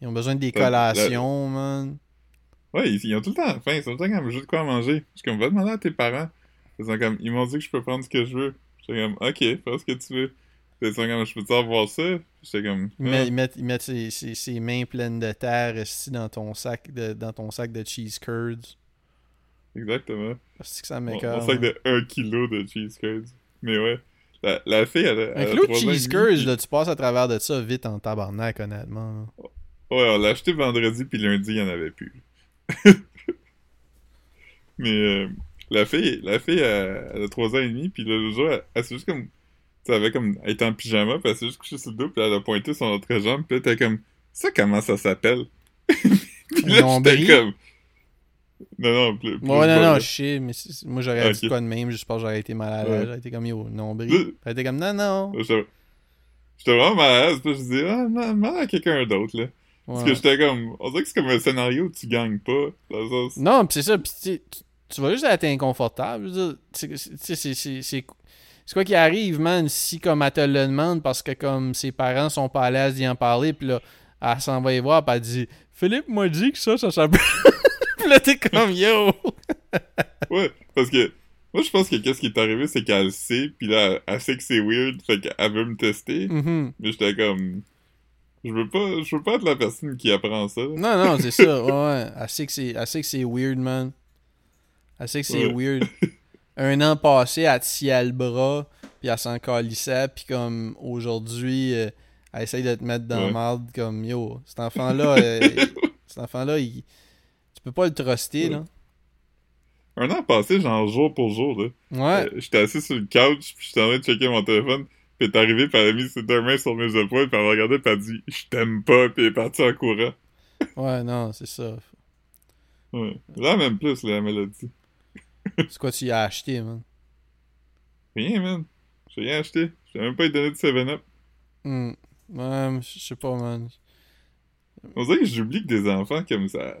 Speaker 2: Ils ont besoin de des collations, man.
Speaker 1: Ouais, ils, ils ont tout le temps faim, ils sont tout le temps comme, de quoi manger. Je suis comme, va demander à tes parents. Ils sont comme, ils m'ont dit que je peux prendre ce que je veux. J'étais comme, ok, fais ce que tu veux. Ils sont comme, je peux-tu avoir ça? J'étais comme,
Speaker 2: Ils
Speaker 1: Ah.
Speaker 2: mettent, ils mettent, ils mettent ses, ses- ses mains pleines de terre ici dans ton sac de, dans ton sac de cheese curds.
Speaker 1: exactement.
Speaker 2: C'est que ça m'écoeure.
Speaker 1: mon sac de 1 kg de cheese curds. Mais ouais, la, la fille, elle, a-
Speaker 2: Un kilo de cheese curds, là, tu passes à travers de ça vite en tabarnak, honnêtement.
Speaker 1: Ouais, on l'a acheté vendredi, puis lundi, il n'y en avait plus. Mais euh, la fille, la fille, elle, elle a 3 ans et demi, puis le jour, elle, elle s'est juste comme... Tu avait comme... Elle était en pyjama, puis elle s'est juste couchée sur le dos, puis elle a pointé son autre jambe, puis là, t'es comme... Ça, comment ça s'appelle? puis là, j'étais comme... Non, non, plus... plus
Speaker 2: Ouais, non, non, je sais, mais moi j'aurais dit quoi de même, juste parce que j'aurais été mal à l'aise.
Speaker 1: Ouais.
Speaker 2: J'aurais été comme yo, nombril. Elle était comme non, non.
Speaker 1: J'étais vraiment mal à l'aise, puis je dis, ah, non, demande à quelqu'un d'autre, là. Parce que j'étais comme... On dirait que c'est comme un scénario où tu gagnes pas, dans
Speaker 2: Non, pis c'est ça, pis tu, tu- vas juste être inconfortable. C'est- quoi qui arrive, man, si comme elle te le demande parce que comme ses parents sont pas à l'aise d'y en parler, pis là, elle s'en va y voir, pis elle dit Philippe m'a dit que ça, ça s'appelle. pis là, t'es comme yo.
Speaker 1: Ouais, parce que moi je pense que qu'est-ce qui est arrivé, c'est qu'elle sait, puis là, elle, sait que c'est weird, fait qu'elle veut me tester,
Speaker 2: Mhm.
Speaker 1: mais j'étais comme, je veux pas, je veux pas être la personne qui apprend ça.
Speaker 2: Non, non, c'est ça. Ouais, ouais. Elle sait que c'est, elle sait que c'est weird, man. Elle sait que c'est
Speaker 1: Ouais.
Speaker 2: weird. Un an passé, elle te le bras, puis elle s'en calissait, puis comme aujourd'hui, euh, elle essaye de te mettre dans
Speaker 1: Ouais.
Speaker 2: marde, comme yo, cet enfant-là, euh, cet enfant-là, il... tu peux pas le truster, là.
Speaker 1: Un an passé, genre jour pour jour, là,
Speaker 2: Ouais.
Speaker 1: euh, j'étais assis sur le couch, puis j'étais en train de checker mon téléphone, est arrivée, puis elle a mis ses deux mains sur mes épaules, puis elle m'a regardé, puis elle a dit, je t'aime pas, puis elle est partie en courant.
Speaker 2: Ouais, non, c'est ça.
Speaker 1: Ouais. Là, même plus, l'a dit.
Speaker 2: C'est quoi tu y as acheté, man?
Speaker 1: Rien, man. J'ai rien acheté. J'ai même pas eu donné de 7-Up.
Speaker 2: Hmm. Ouais, je sais pas, man.
Speaker 1: On dirait que j'oublie que des enfants comme ça,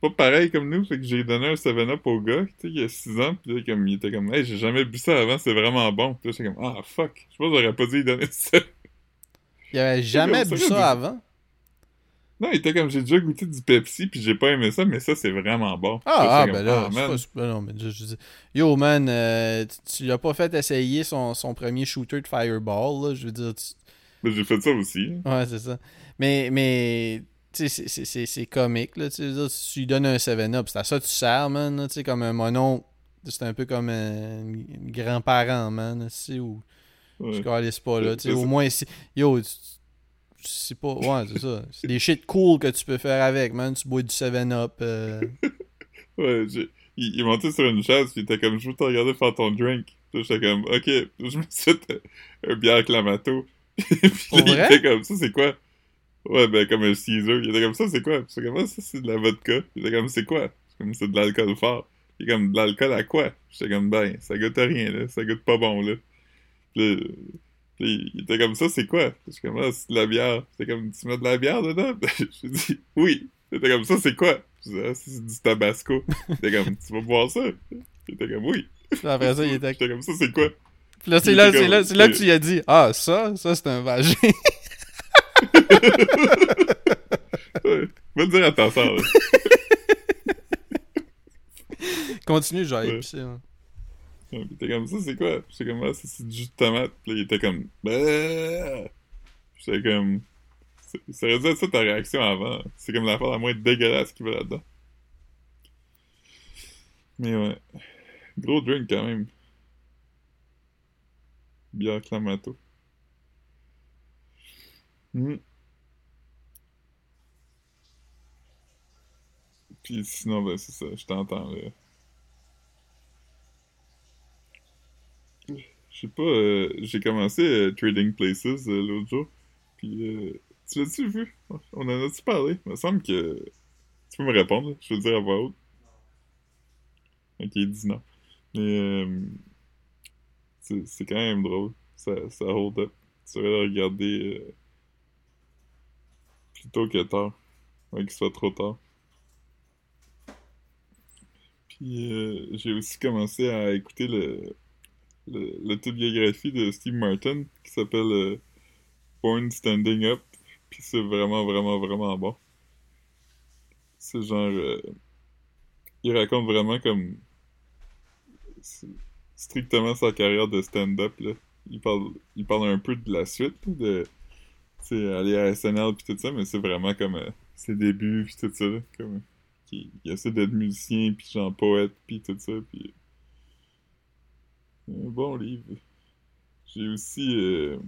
Speaker 1: pas pareil comme nous, fait que j'ai donné un 7-Up au gars, tu sais, il y a 6 ans, pis là, comme, il était comme, hey, j'ai jamais bu ça avant, c'est vraiment bon. Pis là, j'étais comme, ah, fuck, je pense que j'aurais pas dû lui donner ça.
Speaker 2: Il avait jamais bu
Speaker 1: ça,
Speaker 2: avant.
Speaker 1: Non, il était comme, j'ai déjà goûté du Pepsi, puis j'ai pas aimé ça, mais ça, c'est vraiment bon.
Speaker 2: Ah, ah ben là,
Speaker 1: ah, man.
Speaker 2: pas, non, mais je, je dis- Yo, man, euh, tu, tu lui as pas fait essayer son, son premier shooter de Fireball, là, je veux dire, tu-
Speaker 1: Mais j'ai fait ça aussi.
Speaker 2: ouais, c'est ça. Mais, mais, c'est- comique, là, tu lui donnes un 7-Up, c'est à ça que tu sers, man, là, tu sais, comme un monon, c'est un peu comme un, grand-parent, man, tu sais, ou
Speaker 1: Ouais.
Speaker 2: je calisse pas, là, au moins, si, yo, c'est pas, ouais, c'est ça, c'est des shit cool que tu peux faire avec, man, tu bois du 7-Up, euh,
Speaker 1: Ouais, il, il montait sur une chaise, puis il était comme, je veux te regarder faire ton drink. J'étais comme, ok, je me suis un bière Clamato. puis là, il était comme, ça c'est quoi? Ouais, ben comme un Caesar. Il était comme, ça c'est quoi? Puis j'étais comme, Ah, ça c'est de la vodka. Il était comme, c'est quoi? J'étais comme, c'est de l'alcool fort. Il est comme, de l'alcool à quoi? J'étais comme, ben, ça goûte à rien, là. Ça goûte pas bon, là. Puis là, puis il était comme ça, c'est quoi? Je suis comme, ah, c'est de la bière. C'était comme, tu mets de la bière dedans? Je lui dis, oui. Il était comme ça, c'est quoi? Je dis, ah, c'est du tabasco. Il était comme, tu vas boire ça? Il était comme, oui.
Speaker 2: Puis après ça, il était.
Speaker 1: J'étais comme ça, c'est quoi?
Speaker 2: Puis là, c'est là,
Speaker 1: était
Speaker 2: là, c'est là que tu lui as dit Ah, ça, ça, c'est un vagin.
Speaker 1: Ouais. Va le dire à ta soeur.
Speaker 2: Continue,
Speaker 1: Ouais.
Speaker 2: pisser, hein.
Speaker 1: Ouais, était comme ça, c'est quoi? J'étais comme, ah, ça, c'est du jus de tomate. Puis il était comme, bah. J'étais comme, ça aurait dû être ça ta réaction avant. C'est comme l'affaire la moins dégueulasse qui va là-dedans. Mais ouais. Gros drink quand même. Bière Clamato. Hmm. Puis sinon, ben c'est ça, je t'entends là. Sais pas, euh, j'ai commencé euh, Trading Places euh, l'autre jour. Puis, tu l'as-tu vu? On en a-tu parlé? Il me semble que. Tu peux me répondre, je veux dire à voix haute. Ok, dis non. Mais, c'est quand même drôle. Ça, ça hold up. Tu devrais regarder euh, plutôt que tard. Ouais, qu'il soit trop tard. Puis, euh, j'ai aussi commencé à écouter le le- l'autobiographie de Steve Martin qui s'appelle euh, Born Standing Up. Puis c'est vraiment, vraiment, vraiment bon. C'est genre. euh, il raconte vraiment comme. Strictement sa carrière de stand-up. là. Il parle, il parle un peu de la suite, de. Tu sais, aller à SNL puis tout ça, mais c'est vraiment comme euh, ses débuts puis tout ça. là, comme, il, il essaie d'être musicien puis genre poète puis tout ça. Puis un bon livre. J'ai aussi euh,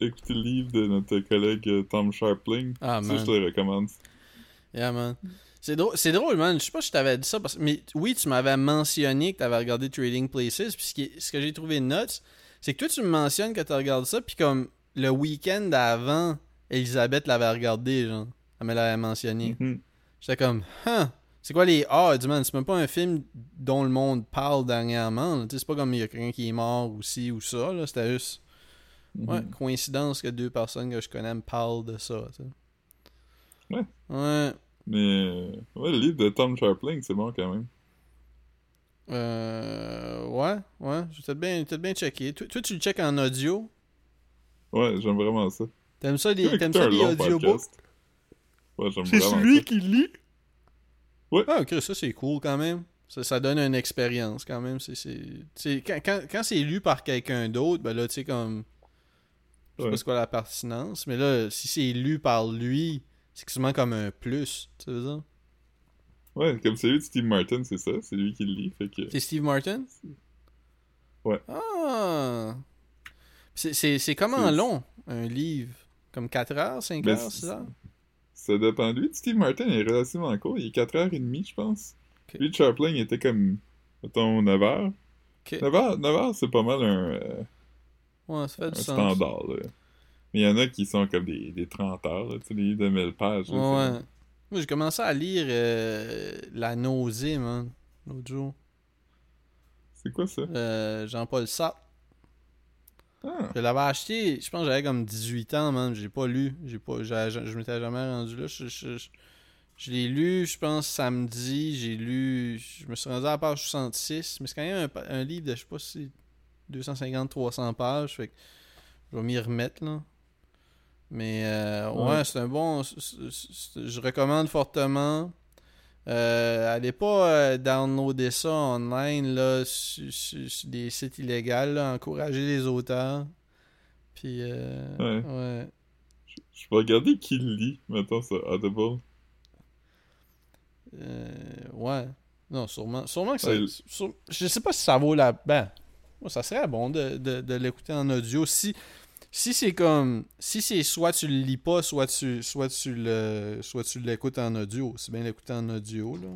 Speaker 1: écouté le livre de notre collègue euh, Tom Sharpling.
Speaker 2: Ah,
Speaker 1: ça,
Speaker 2: man.
Speaker 1: je te le recommande.
Speaker 2: Yeah, man. C'est drôle, c'est drôle, man. Je sais pas si je t'avais dit ça, parce... mais oui, tu m'avais mentionné que t'avais regardé Trading Places, puis ce, qui que j'ai trouvé nuts, c'est que toi, tu me mentionnes que t'as regardé ça, puis comme le week-end d'avant, Elisabeth l'avait regardé, genre. Elle me l'avait mentionné.
Speaker 1: Mhm.
Speaker 2: J'étais comme, huh, c'est quoi les odds, man? C'est même pas un film dont le monde parle dernièrement. C'est pas comme il y a quelqu'un qui est mort ou ci ou ça. C'était juste, ouais,
Speaker 1: Mhm.
Speaker 2: coïncidence que deux personnes que je connais me parlent de ça.
Speaker 1: Ouais.
Speaker 2: Ouais.
Speaker 1: Mais ouais, le livre de Tom Sharpling, c'est bon quand même.
Speaker 2: Euh, ouais, ouais, j'ai peut-être bien, bien checké. Toi, toi, tu le check en audio?
Speaker 1: Ouais, j'aime vraiment ça.
Speaker 2: T'aimes ça les, t'aimes ça les audiobooks?
Speaker 1: podcast. Ouais, j'aime vraiment ça.
Speaker 2: qui lit?
Speaker 1: Ouais.
Speaker 2: Ah, ok, ça c'est cool quand même. Ça, ça donne une expérience quand même. C'est, c'est, quand, quand, quand c'est lu par quelqu'un d'autre, ben là, tu sais, comme. Je sais
Speaker 1: Ouais.
Speaker 2: pas c'est quoi la pertinence, mais là, si c'est lu par lui, c'est quasiment comme un plus, tu veux dire?
Speaker 1: Ouais, comme celui de Steve Martin, c'est ça. C'est lui qui le lit. Fait que...
Speaker 2: C'est Steve Martin?
Speaker 1: Ouais.
Speaker 2: Ah! C'est, comment long, un livre? Comme 4 heures, 5
Speaker 1: Ben,
Speaker 2: heures,
Speaker 1: c'est-
Speaker 2: 6 heures?
Speaker 1: Ça dépend de lui. Steve Martin est relativement court. Il est 4h30, je pense.
Speaker 2: Ok.
Speaker 1: Lui, Sharpling était comme, mettons, 9h.
Speaker 2: Ok.
Speaker 1: 9h, 9h c'est pas mal un, euh,
Speaker 2: Ouais, ça fait
Speaker 1: un
Speaker 2: du sens.
Speaker 1: standard. Là. Mais il y en a qui sont comme des, des 30 heures, là, tu sais, des livres de 1000 pages. là,
Speaker 2: Ouais. Moi, j'ai commencé à lire euh, La nausée, man, l'autre jour.
Speaker 1: C'est c'est quoi ça?
Speaker 2: Euh, Jean-Paul Sartre.
Speaker 1: Ah,
Speaker 2: Je l'avais acheté, je pense que j'avais comme 18 ans, man. J'ai pas lu. J'ai pas, je je m'étais jamais rendu là. Je, je- je- je l'ai lu, je pense, samedi. J'ai lu. Je me suis rendu à la page 66. Mais c'est quand même un, un livre de, je sais pas si 250-300 pages. Fait que je vais m'y remettre, là. Mais euh, ouais,
Speaker 1: Ouais.
Speaker 2: c'est un bon. je recommande fortement. Euh, allez pas euh, downloader ça online là, sur, des sites illégaux. Là. Encouragez les auteurs. Puis, euh,
Speaker 1: Ouais.
Speaker 2: ouais.
Speaker 1: je vais regarder qui le lit, mettons, ça, Audible.
Speaker 2: Euh, ouais. Non, sûrement, sûrement que ça.
Speaker 1: Ouais.
Speaker 2: sur- je sais pas si ça vaut la. Ben, ça serait bon de, de, de l'écouter en audio. Si, si c'est comme. Si c'est soit tu le lis pas, soit tu, soit tu le. Soit tu l'écoutes en audio. C'est bien l'écouter en audio, là.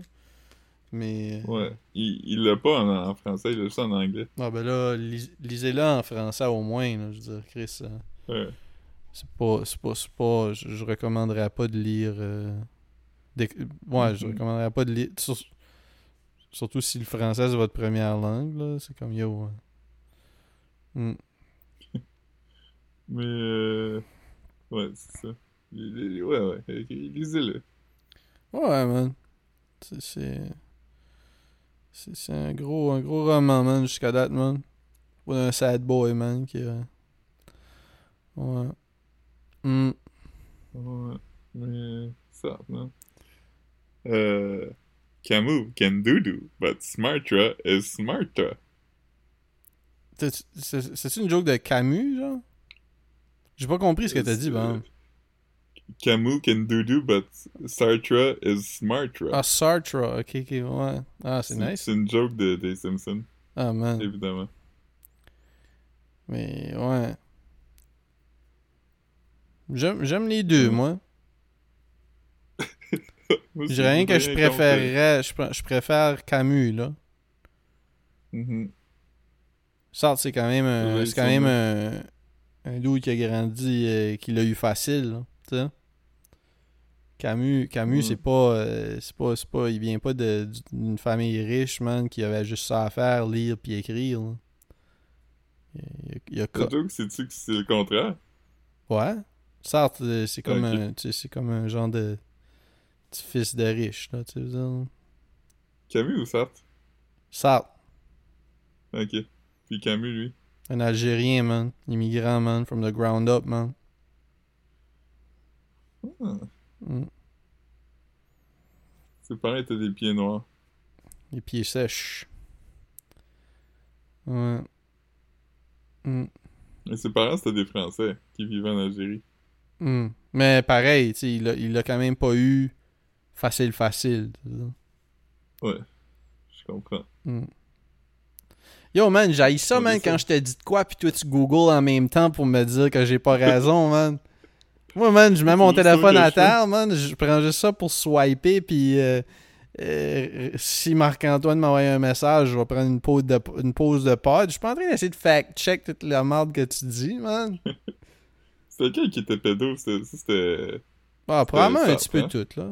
Speaker 2: Mais.
Speaker 1: Ouais. Il il l'a pas en, en français, il l'a juste en anglais.
Speaker 2: Ah ben là, lis- lisez-le en français au moins, là, je veux dire, Chris. euh,
Speaker 1: Ouais.
Speaker 2: c'est pas, c'est pas, c'est pas, je, je recommanderais pas de lire. euh, des- ouais, je
Speaker 1: Mhm.
Speaker 2: recommanderais pas de lire. sur- surtout si le français c'est votre première langue, là, c'est comme yo. euh, hmm.
Speaker 1: Mais, euh... ouais, c'est ça. Ouais, ouais, lisez-le.
Speaker 2: Ouais, man. C'est. C'est un gros, un gros roman, man, jusqu'à date, man. Ou un sad boy, man, qui. Euh... Ouais. Mm.
Speaker 1: Ouais. Mais. Ça, man. Euh. Camus can do do, but Smartra is smarter.
Speaker 2: C'est une joke de Camus, genre? J'ai pas compris ce que t'as dit, ben.
Speaker 1: Camus can do do, but Sartre is smarter.
Speaker 2: Ah, Sartre, ok, ok, ouais. Ah, c'est nice.
Speaker 1: C'est une joke de, des Simpsons.
Speaker 2: Ah, man.
Speaker 1: Évidemment.
Speaker 2: Mais, ouais. J'aime les deux, moi. Je dirais rien que je préférerais. Je, je, préfère Camus, là.
Speaker 1: Mm
Speaker 2: Sartre, c'est quand même, un, c'est quand même un, un doux qui a grandi, euh, qui l'a eu facile, tu sais. Camus, Camus c'est pas, euh, c'est pas, c'est pas, il vient pas d'une famille riche, man, qui avait juste ça à faire, lire puis écrire. Là.
Speaker 1: Il, il, a, que c'est-tu que c'est le contraire?
Speaker 2: Ouais. Sartre, euh, c'est comme un, c'est comme un genre de petit fils de riche, là, tu sais.
Speaker 1: Camus ou Sartre?
Speaker 2: Sartre.
Speaker 1: Ok. Puis Camus, lui?
Speaker 2: Un Algérien, man. Immigrant, man. From the ground up, man.
Speaker 1: Ah. Mm. Ses parents étaient des pieds noirs.
Speaker 2: Des pieds sèches. Ouais. Mm.
Speaker 1: Et ses parents, c'était des Français qui vivaient en Algérie.
Speaker 2: Mm. Mais pareil, il a, il a quand même pas eu facile, facile.
Speaker 1: Ouais. Je comprends.
Speaker 2: Yo, man, j'ai ça, man, quand je te dis de quoi, puis toi, tu googles en même temps pour me dire que j'ai pas raison, man. Moi, man, je mets mon téléphone à terre, man, je prends juste ça pour swiper, puis euh, euh, si Marc-Antoine m'envoie un message, je vais prendre une pause de, une pause de pod. Je suis pas en train d'essayer de fact-check toute la merde que tu dis, man.
Speaker 1: C'était quelqu'un qui était pédo, c'était...
Speaker 2: Ah, probablement un petit peu hein? tout, là.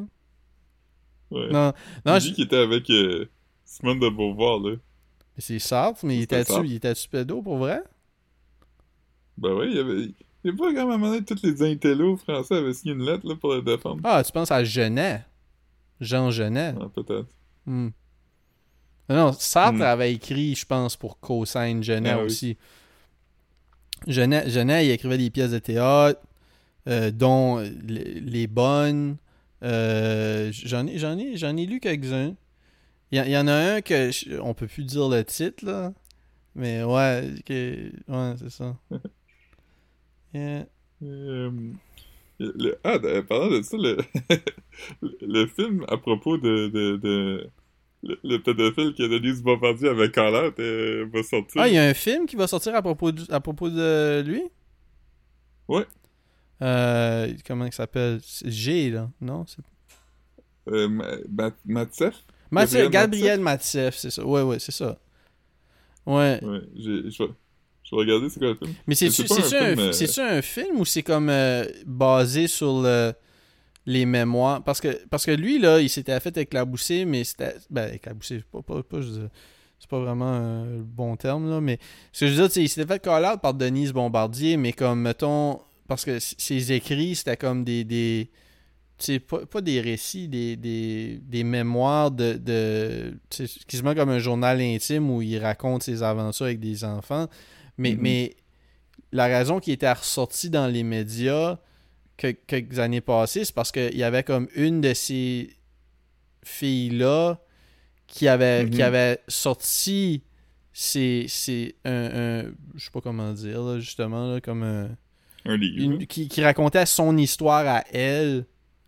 Speaker 1: Ouais. Non, non, dit qu'il était avec euh, Simone de Beauvoir, là.
Speaker 2: C'est Sartre, mais il était-tu était pédo pour vrai?
Speaker 1: Ben oui, il y avait. Il n'y a pas quand même à tous les intellos français avaient signé une lettre là, pour le défendre.
Speaker 2: Ah, tu penses à Genet? Jean Genet?
Speaker 1: Ah, peut-être.
Speaker 2: Hmm. Non, Sartre hmm. avait écrit, je pense, pour Cosine Genet ah aussi. Genet, Genet, il écrivait des pièces de théâtre, euh, dont Les Bonnes. Euh, j'en ai, j'en ai, j'en ai lu quelques-uns. Il y, en a un que on peut plus dire le titre, là. Mais ouais, ouais, c'est ça.
Speaker 1: yeah. Euh, le, ah, parlant de ça, le, le, film à propos de, de, de le, pédophile que Denise Bombardier avait call euh, va sortir.
Speaker 2: Ah, il y a un film qui va sortir à propos de, à propos de lui?
Speaker 1: Ouais.
Speaker 2: Euh, comment il s'appelle? G, là, non?
Speaker 1: Euh, Matsef?
Speaker 2: Gabriel, Gabriel Matsef, c'est ça. Ouais, ouais, c'est ça. Ouais.
Speaker 1: Ouais, je vais regarder c'est quoi le film.
Speaker 2: Mais c'est-tu un, un, un, film ou c'est comme euh, basé sur le, les mémoires? Parce que, parce que lui, là, il s'était fait éclabousser, mais c'était. Ben, éclabousser, pas, pas, pas, c'est pas vraiment un bon terme, là, mais ce que je veux dire, il s'était fait call par Denise Bombardier, mais comme, mettons, parce que ses écrits, c'était comme des, des c'est pas, pas, des récits, des, des, des mémoires de, de quasiment comme un journal intime où il raconte ses aventures avec des enfants. Mais, mm-hmm. mais la raison qui était ressortie dans les médias quelques années passées, c'est parce qu'il y avait comme une de ces filles-là qui avait, qui mm-hmm. avait sorti c'est un, un, je sais pas comment dire justement comme un,
Speaker 1: un livre
Speaker 2: qui, qui, racontait son histoire à elle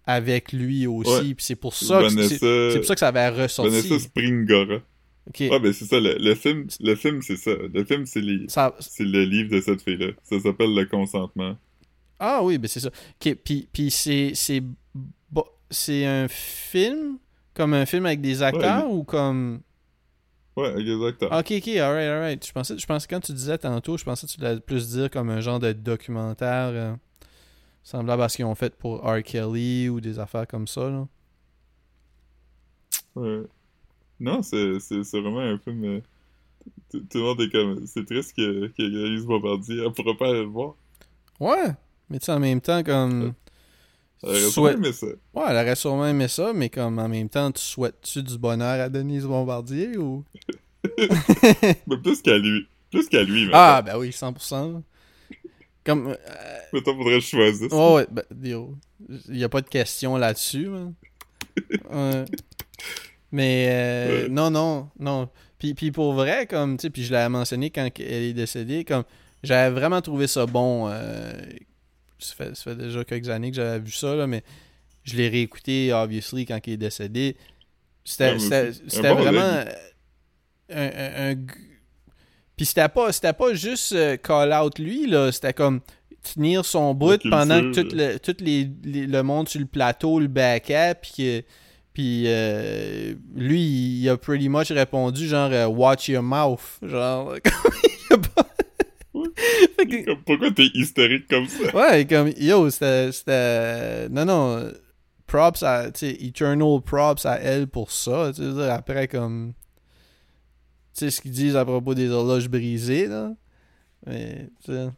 Speaker 2: avec lui aussi. Puis c'est pour ça que c'est pour ça que ça avait ressorti.
Speaker 1: Vanessa Springora. Okay. Ouais, ben c'est ça, le, film, le film c'est ça. Le film, c'est c'est le livre de cette fille-là. Ça s'appelle Le consentement.
Speaker 2: Ah oui, ben c'est ça. Ok, puis, puis c'est, c'est, c'est un film, comme un film avec des acteurs ou comme...
Speaker 1: Ouais, avec des acteurs.
Speaker 2: Ok, ok, alright, alright. Je pensais, je pensais, quand tu disais tantôt, je pensais que tu l'allais plus dire comme un genre de documentaire. Semblable à ce qu'ils ont fait pour R. Kelly ou des affaires comme ça. Là.
Speaker 1: Ouais. Non, c'est, vraiment un film. Euh, tout le monde est comme. C'est triste que, que Bombardier, elle pourra pas aller le voir.
Speaker 2: Ouais, mais tu sais, en même temps, comme.
Speaker 1: Elle aurait sûrement aimé ça.
Speaker 2: Ouais, elle aurait sûrement aimé ça, mais comme en même temps, tu souhaites-tu du bonheur à Denise Bombardier ou?
Speaker 1: Mais plus qu'à lui. Plus qu'à lui,
Speaker 2: Ah, ben oui, 100%. Comme. euh,
Speaker 1: Mettons, faudrait que je choisisse.
Speaker 2: Ouais, ben, yo, y a pas de question là-dessus. Mais euh,
Speaker 1: Ouais.
Speaker 2: non, non, non. Puis, puis pour vrai, comme, tu sais, puis je l'avais mentionné quand elle est décédée, comme, j'avais vraiment trouvé ça bon. euh, ça, fait, ça fait déjà quelques années que j'avais vu ça, là, mais je l'ai réécouté, obviously, quand il est décédé. C'était,
Speaker 1: Ouais,
Speaker 2: vraiment un, un- un g- Puis c'était pas, c'était pas juste euh, call out lui, là. C'était comme tenir son bout pendant que tout, le, tout les, les- le monde sur le plateau le backait, puis que- puis euh, lui, il a pretty much répondu genre euh, watch your mouth, genre comme il a pas- que-
Speaker 1: Comme, Pourquoi t'es hystérique comme ça?
Speaker 2: Ouais, comme, yo, c'était. c'était- Non, non. Props à. Tu sais, eternal props à elle pour ça. Tu sais, après, comme. Tu sais, ce qu'ils disent à propos des horloges brisées, là. Mais, tu sais.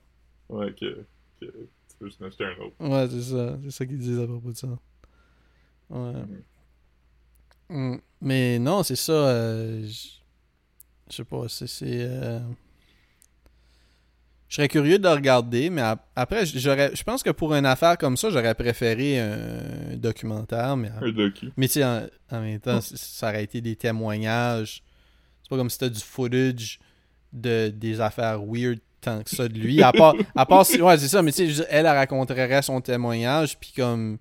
Speaker 1: Ouais, que, que tu peux juste en acheter un autre.
Speaker 2: Ouais, c'est ça. C'est ça qu'ils disent à propos de ça. Ouais. Mm. Mais non, c'est ça. euh, je sais pas, c'est. c'est, euh, Je serais curieux de le regarder, mais ap- après, j'aurais, je pense que pour une affaire comme ça, j'aurais préféré un documentaire. Mais,
Speaker 1: Un docu.
Speaker 2: mais tu sais, en, en même temps, ça aurait été des témoignages. C'est pas comme si c'était du footage de, des affaires weird tant que ça de lui. À part, à part si- ouais, c'est ça, mais tu sais, elle, elle raconterait son témoignage, puis comme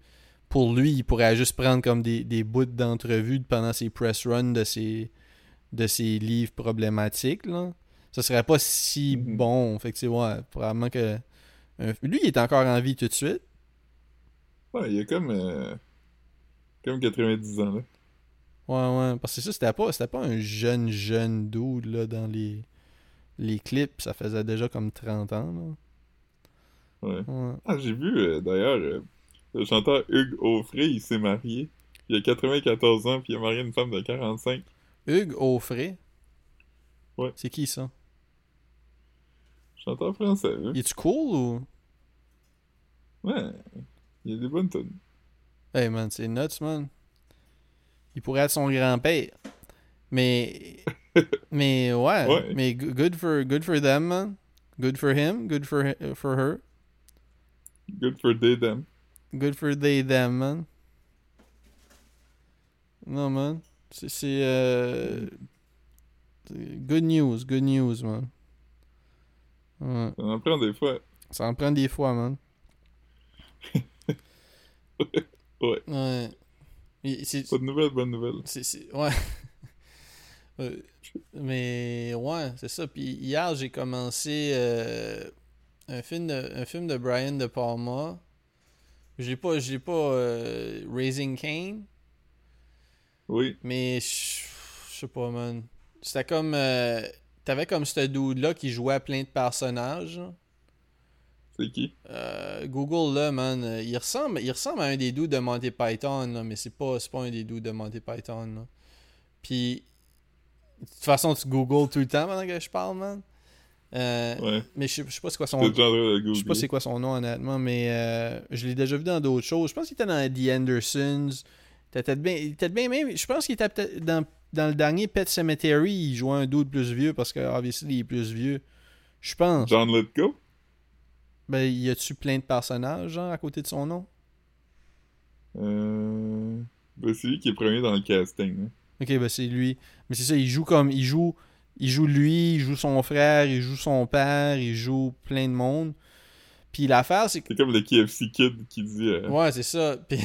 Speaker 2: pour lui, il pourrait juste prendre comme des, des bouts d'entrevue pendant ses press runs de ses, de ses livres problématiques, là. Ça serait pas si
Speaker 1: Mhm.
Speaker 2: bon. Fait que, tu sais, ouais, probablement que. lui, il est encore en vie tout de suite.
Speaker 1: Ouais, il a comme. euh, comme 90 ans, là.
Speaker 2: Ouais, ouais. Parce que ça, c'était pas, c'était pas un jeune, jeune dude, là, dans les, les clips. Ça faisait déjà comme 30 ans, là.
Speaker 1: Ouais.
Speaker 2: Ouais.
Speaker 1: Ah, j'ai vu, euh, d'ailleurs, euh, le chanteur Hugues Offray, il s'est marié. Il a 94 ans, puis il a marié une femme de 45.
Speaker 2: Hugues Offray.
Speaker 1: Ouais.
Speaker 2: C'est qui, ça?
Speaker 1: Chanteur français, hein?
Speaker 2: Il est-tu cool ou...
Speaker 1: Ouais. Il y a des bonnes tonnes.
Speaker 2: Hey, man, c'est nuts, man. Il pourrait être son grand-père. Mais... mais, ouais.
Speaker 1: Ouais.
Speaker 2: Mais good for, good for them, man. Good for him. Good for, for her.
Speaker 1: Good for day them.
Speaker 2: Good for they, them, man. Non, man. C'est. euh, Good news, good news, man. Ouais.
Speaker 1: On en prend des fois.
Speaker 2: Ça en prend des fois, man.
Speaker 1: Ouais.
Speaker 2: Ouais.
Speaker 1: Pas de nouvelles, bonnes nouvelles.
Speaker 2: c'est- c'est- Ouais. Euh, Mais ouais, c'est ça. Puis hier, j'ai commencé euh, un, film de, un film de Brian De Palma. J'ai pas, j'ai pas euh, Raising Cain.
Speaker 1: Oui.
Speaker 2: Mais je je sais pas, man. C'était comme. euh, T'avais comme ce dude-là qui jouait à plein de personnages.
Speaker 1: C'est qui?
Speaker 2: Euh, Google là, man. Il ressemble, il ressemble à un des dudes de Monty Python, là, mais c'est pas, pas un des dudes de Monty Python. Là. Puis. De toute façon, tu Google tout le temps pendant que je parle, man. Euh,
Speaker 1: Ouais.
Speaker 2: Mais je sais- je sais pas c'est quoi son
Speaker 1: de
Speaker 2: je sais pas c'est quoi son nom honnêtement, mais euh, je l'ai déjà vu dans d'autres choses. Je pense qu'il était dans The Andersons. Il était peut-être bien, il était bien même. Je pense qu'il était peut-être dans, dans le dernier Pet Cemetery. Il jouait un dude plus vieux parce que obviously il est plus vieux. Je pense.
Speaker 1: John Letgo?
Speaker 2: Ben y a-tu plein de personnages genre à côté de son nom?
Speaker 1: Euh... Ben, c'est lui qui est premier dans le casting. hein.
Speaker 2: Ok, ben c'est lui. Mais c'est ça, il joue comme il joue, il joue lui, il joue son frère, il joue son père, il joue plein de monde. Puis l'affaire c'est que
Speaker 1: C'est comme le KFC Kid qui dit... euh,
Speaker 2: Ouais, c'est ça. Puis,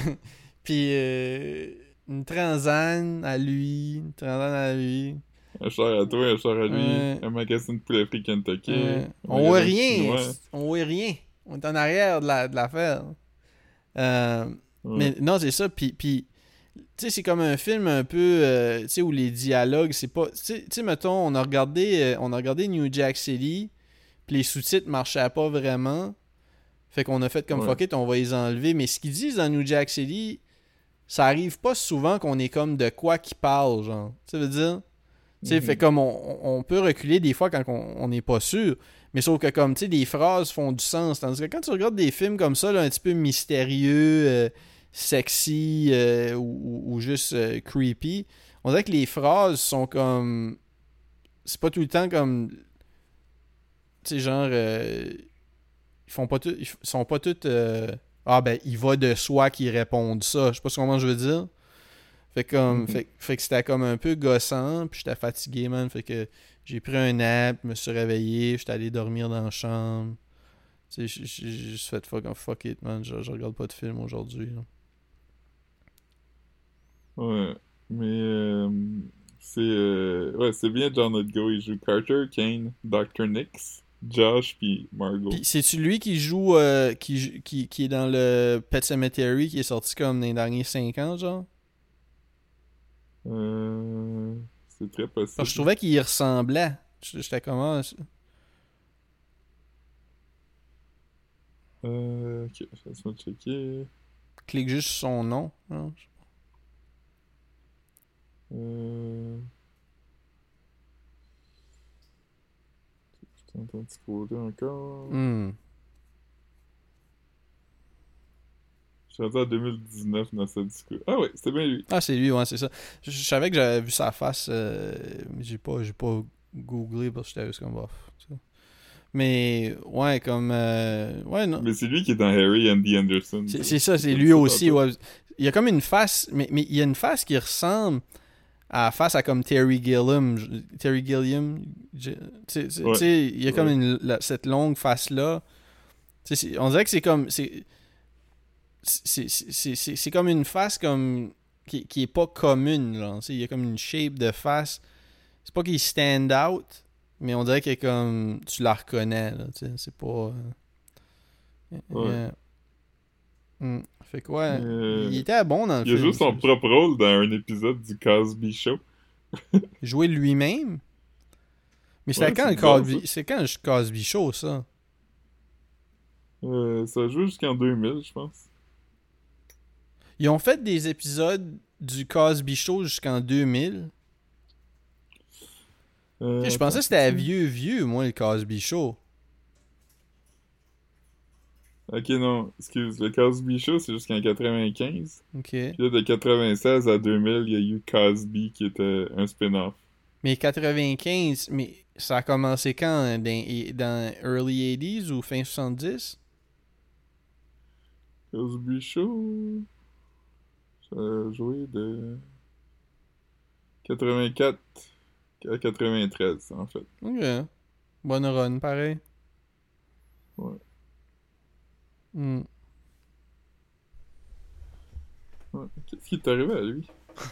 Speaker 2: puis euh, une transane à lui, une transane à lui.
Speaker 1: Un char à toi, un char à lui,
Speaker 2: Ouais.
Speaker 1: un magasin de poulet frit Kentucky.
Speaker 2: Euh, on voit rien. On voit rien. On est en arrière de la- de l'affaire. Euh,
Speaker 1: Ouais.
Speaker 2: Mais non, c'est ça. Puis, puis tu sais, c'est comme un film un peu, euh, tu sais, où les dialogues, c'est pas... Tu sais- mettons, on a regardé, euh, on a regardé New Jack City, puis les sous-titres marchaient pas vraiment. Fait qu'on a fait comme
Speaker 1: Ouais.
Speaker 2: fuck it, on va les enlever. Mais ce qu'ils disent dans New Jack City, ça arrive pas souvent qu'on est comme de quoi qui parle, genre. Tu veut dire... Sais, fait comme on, on peut reculer des fois quand on n'est pas sûr. Mais sauf que comme, tu sais, des phrases font du sens. Tandis que quand tu regardes des films comme ça, là, un petit peu mystérieux, euh, sexy euh, ou, ou, juste euh, creepy, on dirait que les phrases sont comme... C'est pas tout le temps comme... Tu sais, genre... ils font pas tout... Ils sont pas toutes... Ah ben, il va de soi qu'ils répondent ça. Je sais pas comment je veux dire. Fait comme, fait, que c'était comme un peu gossant, puis j'étais fatigué, man. Fait que j'ai pris un nap, me suis réveillé, j'étais allé dormir dans la chambre. Tu sais, j'ai juste fait fuck, fuck it, man. Je, regarde pas de film aujourd'hui.
Speaker 1: Ouais, mais euh, c'est euh, ouais, c'est bien John Go. Il joue Carter, Kane, Dr. Nix, Josh puis Margot.
Speaker 2: c'est-tu lui qui joue euh, qui, qui, qui est dans le Pet Cemetery qui est sorti comme dans les derniers 5 ans, genre?
Speaker 1: Euh, c'est très possible.
Speaker 2: je trouvais qu'il ressemblait. J'étais comment
Speaker 1: Euh, ok, laisse-moi checker.
Speaker 2: Clique juste sur son nom.
Speaker 1: Hein. Euh... Un petit scroller encore.
Speaker 2: Hmm.
Speaker 1: Je suis rendu en 2019 dans ce discours. Ah ouais, c'était bien lui.
Speaker 2: Ah, c'est lui, ouais, c'est ça. Je, savais que j'avais vu sa face, euh, mais j'ai pas, j'ai pas googlé parce que j'étais juste comme bof. Mais, ouais, comme. Euh, ouais, non.
Speaker 1: Mais c'est lui qui est dans Harry and the Anderson.
Speaker 2: C'est ça, c'est lui aussi, ouais. Il y a comme une face, mais, mais il y a une face qui ressemble à face à comme Terry Gilliam. Terry Gilliam. Tu sais, il y a comme une, cette longue face-là. On dirait que c'est comme c'est comme une face comme qui, qui est pas commune. Là. Il y a comme une shape de face. C'est pas qu'il stand out, mais on dirait que comme tu la reconnais. C'est pas. Euh, ouais. Hmm. Fait quoi euh, il était bon dans le
Speaker 1: film.
Speaker 2: Il
Speaker 1: a joué son propre rôle dans un épisode du Cosby Show.
Speaker 2: Jouer lui-même? Mais c'était quand, le Cosby... C'est quand le Cosby Show, ça?
Speaker 1: Euh, Ça joue jusqu'en 2000, je pense.
Speaker 2: Ils ont fait des épisodes du Cosby Show jusqu'en 2000. Euh, je pensais que c'était vieux, vieux, moi, le Cosby Show.
Speaker 1: Ok, non, excuse. Le Cosby Show, c'est jusqu'en 95.
Speaker 2: Ok.
Speaker 1: Puis là, de 96 à 2000, il y a eu Cosby qui était un spin-off.
Speaker 2: Mais 95, mais ça a commencé quand Dans, dans early 80s ou fin 70
Speaker 1: Cosby Show joué de 84 à 93, en fait.
Speaker 2: Ok. Bonne run, pareil.
Speaker 1: Ouais.
Speaker 2: Hmm.
Speaker 1: Qu'est-ce qui est arrivé à lui?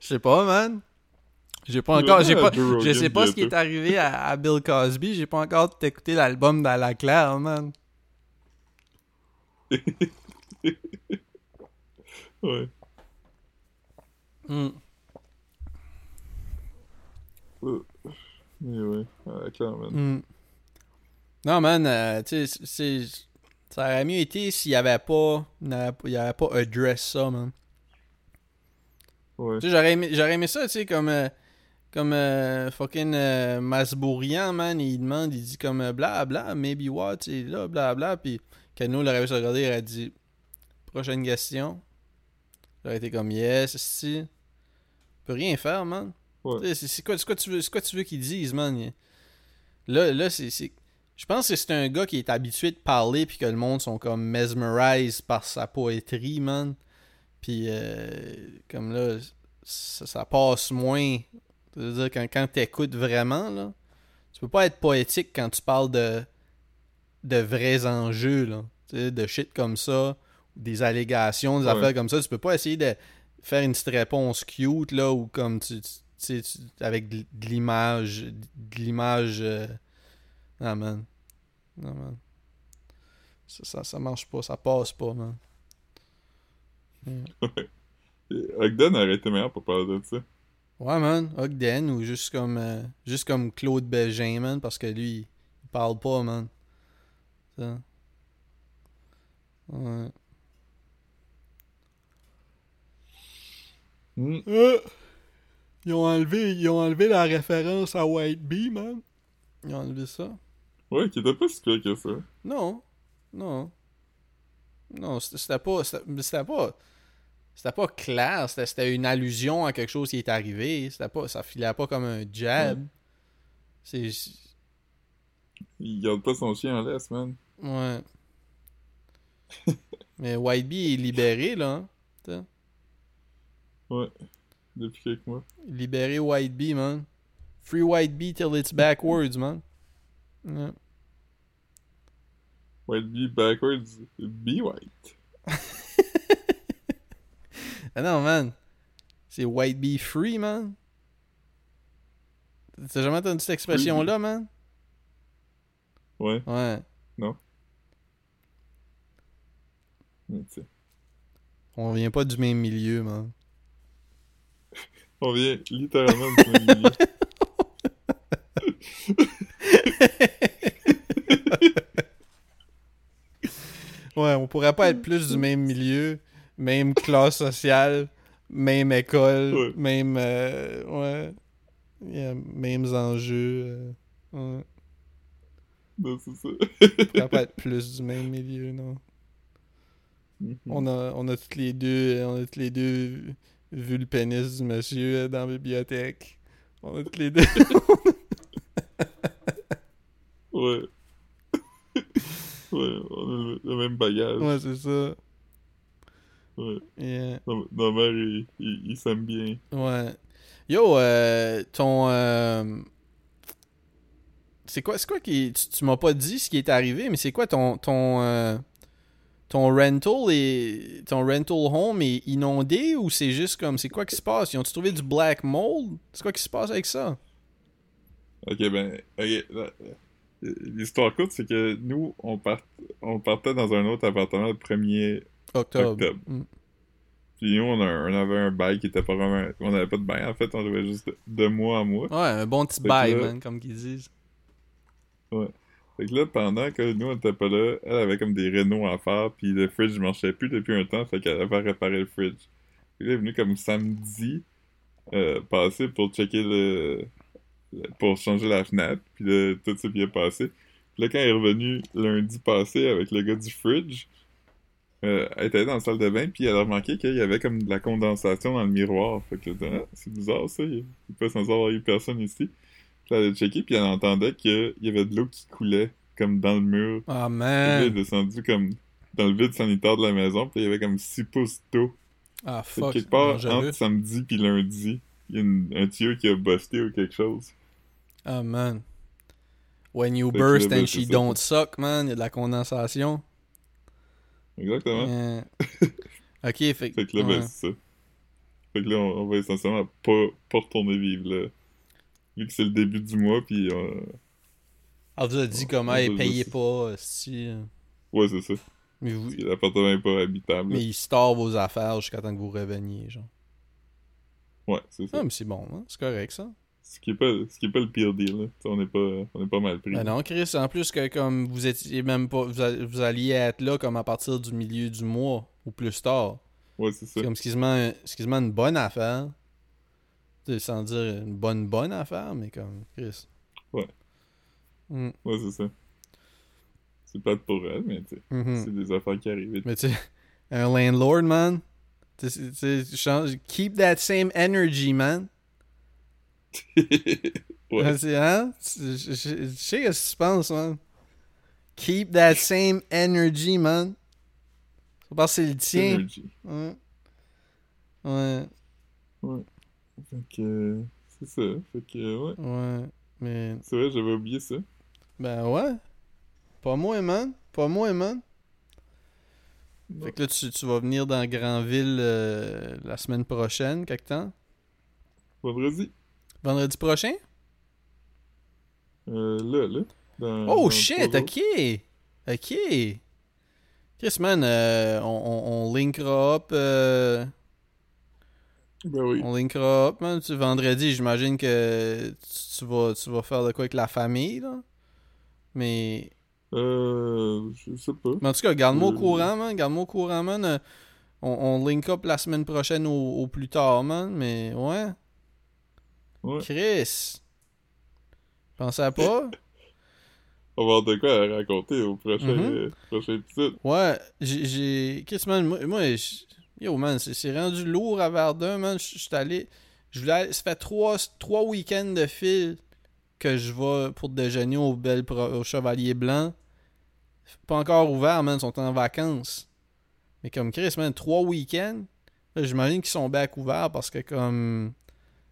Speaker 2: Je sais pas, man. J'ai pas encore. J'ai pas, je sais pas ce qui est arrivé à, à Bill Cosby. J'ai pas encore écouté l'album la claire, man.
Speaker 1: ouais.
Speaker 2: Mm.
Speaker 1: Mais ouais, clairement.
Speaker 2: Mm. Non, man, euh, tu sais, ça aurait mieux été s'il y avait pas, il avait pas address ça, man.
Speaker 1: Ouais.
Speaker 2: Tu sais, j'aurais aimé, aimé ça, tu sais, comme, euh, comme euh, fucking euh, Masbourian, man, il demande, il dit comme bla bla, maybe what, sais, là, bla bla, puis Kano l'aurait vu regarder, il a dit Prochaine question. J'aurais été comme Yes, si. peut rien faire, man. C'est quoi, quoi, tu veux, quoi tu veux qu'ils disent, man? Là, là c'est. Je pense que c'est un gars qui est habitué de parler puis que le monde sont comme mesmerized par sa poétrie, man. Puis euh, comme là, ça, passe moins. C'est-à-dire quand, quand t'écoutes vraiment, là, tu peux pas être poétique quand tu parles de de vrais enjeux, là, de shit comme ça, des allégations, des affaires comme ça. Tu peux pas essayer de faire une petite réponse cute, là, ou comme tu, tu, tu avec de, l'image, de l'image... Euh... Ah, man. Non, man. Ça, ça, ça, marche pas, ça passe pas, man.
Speaker 1: Ogden aurait été meilleur pour parler de ça.
Speaker 2: Ouais, man. Ogden, ou juste comme, euh, juste comme Claude Bégin, man, parce que lui, il parle pas, man. Ça. Ouais.
Speaker 1: Hmm.
Speaker 2: Euh, ils, ont enlevé, ils ont enlevé la référence à White Bee, man. Ils ont enlevé ça.
Speaker 1: Ouais, qui était pas si pire que ça.
Speaker 2: Non. Non. Non, c'était pas. C'était pas. C'était pas clair, c'était- c'était une allusion à quelque chose qui est arrivé. C'était pas, ça filait pas comme un jab. C'est.
Speaker 1: Il garde pas son chien en laisse, man.
Speaker 2: Ouais. Mais White Bee est libéré, là. hein.
Speaker 1: Ouais. Depuis quelques mois.
Speaker 2: Libéré White Bee, man. Free White Bee till it's backwards, man. Ouais.
Speaker 1: White be backwards, be white.
Speaker 2: Ah non, man. C'est White Bee Free, man. T'as jamais entendu cette expression-là, man?
Speaker 1: Ouais,
Speaker 2: Ouais.
Speaker 1: Mais tu sais.
Speaker 2: On vient pas du même milieu, man.
Speaker 1: On vient littéralement du même milieu.
Speaker 2: Ouais, on pourrait pas être plus du même milieu, même classe sociale, même école,
Speaker 1: Ouais.
Speaker 2: même. euh, ouais. Yeah, mêmes enjeux. euh, ouais.
Speaker 1: Non, c'est ça.
Speaker 2: On pourrait pas être plus du même milieu, non.
Speaker 1: Mhm.
Speaker 2: On a, on a toutes les deux, on a toutes les deux vu le pénis du monsieur euh, dans la bibliothèque. On a toutes les deux.
Speaker 1: Ouais. ouais, on a le, même bagage.
Speaker 2: ouais, c'est ça.
Speaker 1: Ouais.
Speaker 2: Yeah.
Speaker 1: Nos, nos mères, ils, ils, ils s'aiment bien.
Speaker 2: Ouais. Yo, euh, ton. euh, C'est quoi, c'est quoi qui. Tu, tu m'as pas dit ce qui est arrivé, mais c'est quoi ton. Ton, euh, ton rental est. Ton rental home est inondé ou c'est juste comme. C'est quoi qui se passe? Ils ont-tu trouvé du black mold? C'est quoi qui se passe avec ça?
Speaker 1: Ok, ben, L'histoire courte, c'est que nous, on, part, on partait dans un autre appartement le 1er
Speaker 2: Octobre.
Speaker 1: octobre.
Speaker 2: Mm.
Speaker 1: Puis nous, on, a- on avait un bail qui était pas vraiment. On avait pas de bail, en fait, on devait juste de, de mois à mois.
Speaker 2: Ouais, un bon petit bail, man, comme qu'ils disent.
Speaker 1: Fait que là, pendant que nous, on était pas là, elle avait comme des rénaux à faire, puis le fridge marchait plus depuis un temps, fait qu'elle avait réparé le fridge. Puis elle est venue comme samedi euh, passé pour checker le... pour changer la fenêtre, puis là, tout s'est bien passé. Puis là, quand elle est revenue lundi passé avec le gars du fridge, euh, elle était dans la salle de bain, puis elle a remarqué qu'il y avait comme de la condensation dans le miroir. Fait que ah, c'est bizarre ça, il peut avoir eu personne ici. A checké, puis elle entendait qu'il y avait de l'eau qui coulait comme dans le mur.
Speaker 2: Ah,
Speaker 1: Puis là, elle est
Speaker 2: man.
Speaker 1: descendue comme dans le vide sanitaire de la maison, puis il y avait comme 6 pouces d'eau.
Speaker 2: Ah, fuck.
Speaker 1: quelque part, entre samedi puis lundi, il y a une- un tuyau qui a busté ou quelque chose.
Speaker 2: Ah, man. When you burst
Speaker 1: ben,
Speaker 2: and she don't suck, man, il y a de la condensation.
Speaker 1: Exactement.
Speaker 2: Euh, Ok, fait,
Speaker 1: Fait que là,
Speaker 2: ouais.
Speaker 1: ben, c'est ça. Fait que là, on, on va essentiellement pas, pas retourner vivre là. Vu que c'est le début du mois, puis euh,
Speaker 2: Elle vous a dit
Speaker 1: Ouais,
Speaker 2: comment
Speaker 1: va
Speaker 2: payait pas, si.
Speaker 1: ouais, c'est ça.
Speaker 2: Mais, vous...
Speaker 1: L'appartement est pas habitable.
Speaker 2: mais il store vos affaires jusqu'à temps que vous reveniez, genre.
Speaker 1: Ouais, c'est ça.
Speaker 2: Ah, mais c'est bon, hein? c'est correct, ça.
Speaker 1: Ce qui est pas, ce qui est pas le pire deal, là. On est pas, on est pas mal pris.
Speaker 2: Ben non, Chris, en plus que comme vous étiez même pas. Vous, a- vous alliez être là comme à partir du milieu du mois ou plus tard.
Speaker 1: Ouais, c'est ça.
Speaker 2: C'est comme c'est quasiment une bonne affaire. Sans dire une bonne bonne affaire, mais comme Chris.
Speaker 1: Ouais.
Speaker 2: Mm,
Speaker 1: Ouais, c'est ça. C'est pas pour elle, mais tu
Speaker 2: mhm.
Speaker 1: c'est des affaires qui arrivent.
Speaker 2: Mais tu un landlord, man. Tu changes- keep that same energy, man.
Speaker 1: ouais.
Speaker 2: C'est- Hein? Je je- je- je sais ce que tu penses, man. Keep that same energy, man. C'est parce que c'est le tien.
Speaker 1: Energy.
Speaker 2: Ouais. Ouais,
Speaker 1: Fait que, c'est ça. Fait que, ouais.
Speaker 2: ouais. Mais,
Speaker 1: C'est vrai, j'avais oublié ça.
Speaker 2: ben ouais. Pas moi, man. Pas moi, man.
Speaker 1: Non.
Speaker 2: Fait que là, tu, tu vas venir dans Granville euh, la semaine prochaine, quelque temps?
Speaker 1: Vendredi.
Speaker 2: Vendredi prochain?
Speaker 1: Euh, là, là. Dans,
Speaker 2: Oh
Speaker 1: dans
Speaker 2: shit, ok. Ok. Chris, man, euh, on, on, on linkera up. euh.
Speaker 1: Ben oui.
Speaker 2: on linkera up, man. Tu, vendredi, j'imagine que tu, tu vas, tu vas faire de quoi avec la famille, là. Mais.
Speaker 1: Euh, je sais pas.
Speaker 2: Mais en tout cas, garde-moi au
Speaker 1: Euh.
Speaker 2: courant, man. Garde-moi au courant, man. Euh, on, on link up la semaine prochaine au, au plus tard, man. Mais ouais.
Speaker 1: Ouais.
Speaker 2: Chris. Pensais pas?
Speaker 1: On va avoir de quoi à raconter au prochain, euh, prochain épisode.
Speaker 2: Ouais, j'ai-. Chris, man, moi, moi yo, man, c'est rendu lourd à Verdun, man. Je suis allé. Je voulais Ça fait trois, trois week-ends de fil que je vais pour déjeuner au, Bel au Chevalier Blanc. Pas encore ouvert, man. Ils sont en vacances. Mais comme Chris, man, trois week-ends. J'imagine qu'ils sont bien couverts parce que, comme.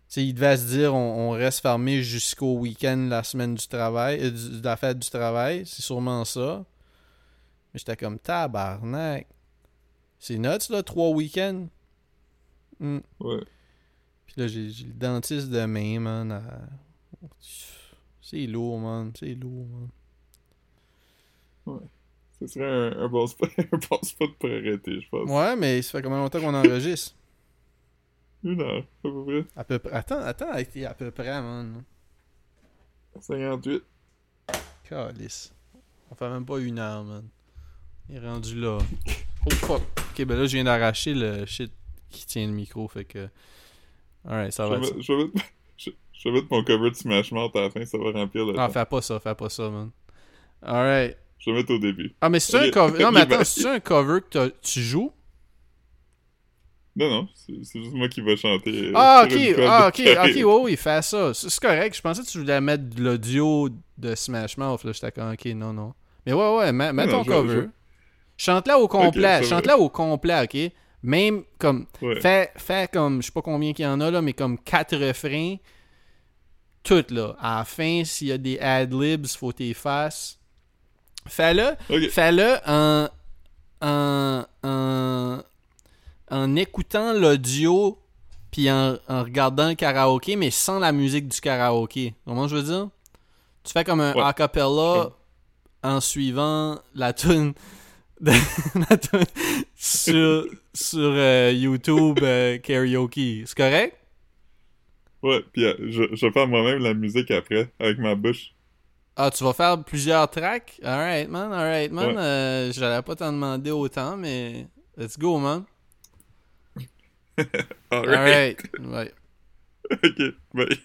Speaker 2: Sais, ils devaient se dire on, reste fermé jusqu'au week-end, la semaine du travail, euh, de la fête du travail. C'est sûrement ça. Mais j'étais comme tabarnak. C'est nuts, là, trois week-ends. Hmm.
Speaker 1: Ouais.
Speaker 2: Puis là, j'ai le dentiste demain, man. à- C'est lourd, man. C'est lourd, man.
Speaker 1: Ce serait un, un bon spot, un bon spot pour arrêter, je pense.
Speaker 2: Ouais, mais ça fait combien longtemps qu'on enregistre?
Speaker 1: Une heure, à peu près.
Speaker 2: À peu près. Attends, attends, à peu près, man.
Speaker 1: 58.
Speaker 2: Calice. On fait même pas une heure, man. Il est rendu là. Oh fuck. Ok, ben là, je viens d'arracher le shit qui tient le micro, fait que. Alright, ça
Speaker 1: Je
Speaker 2: va être
Speaker 1: je, vais mettre, je, je vais mettre mon cover de Smash Mouth à la fin, ça va remplir le temps.
Speaker 2: fais pas ça, fais pas ça, man. Alright.
Speaker 1: Je vais mettre au début.
Speaker 2: Ah, mais c'est un cover. Non, mais attends, c'est un cover que tu joues?
Speaker 1: Non, non, c'est juste moi qui vais chanter. euh,
Speaker 2: Ah, ok, ah, ok, ok, oui, oui, fais ça. C'est correct. Je pensais que tu voulais mettre de l'audio de Smash Mouth. Là, j'étais comme, ok, non, non. Mais ouais, ouais, mets,
Speaker 1: Non,
Speaker 2: ton
Speaker 1: non,
Speaker 2: cover. Chante-la au complet. Chante-la au complet, ok? Même comme.
Speaker 1: Ouais.
Speaker 2: Fais, fais comme, je sais pas combien qu'il y en a, là, mais comme quatre refrains. Toutes, là. À la fin, s'il y a des ad-libs, faut tes fasses. Fais-le. Fais-le en, en, en, en écoutant l'audio puis en, en regardant le karaoké, mais sans la musique du karaoké. Comment je veux dire? Tu fais comme un
Speaker 1: Ouais.
Speaker 2: acapella
Speaker 1: Ouais.
Speaker 2: en suivant la tune de- sur, sur euh, YouTube euh, karaoke. C'est correct?
Speaker 1: Ouais, puis euh, je, je vais faire moi-même la musique après, avec ma bouche.
Speaker 2: Ah, tu vas faire plusieurs tracks? Alright, man, alright, man.
Speaker 1: Ouais.
Speaker 2: J'allais pas t'en demander autant, mais let's go, man. Alright. Ouais.
Speaker 1: ok, bye.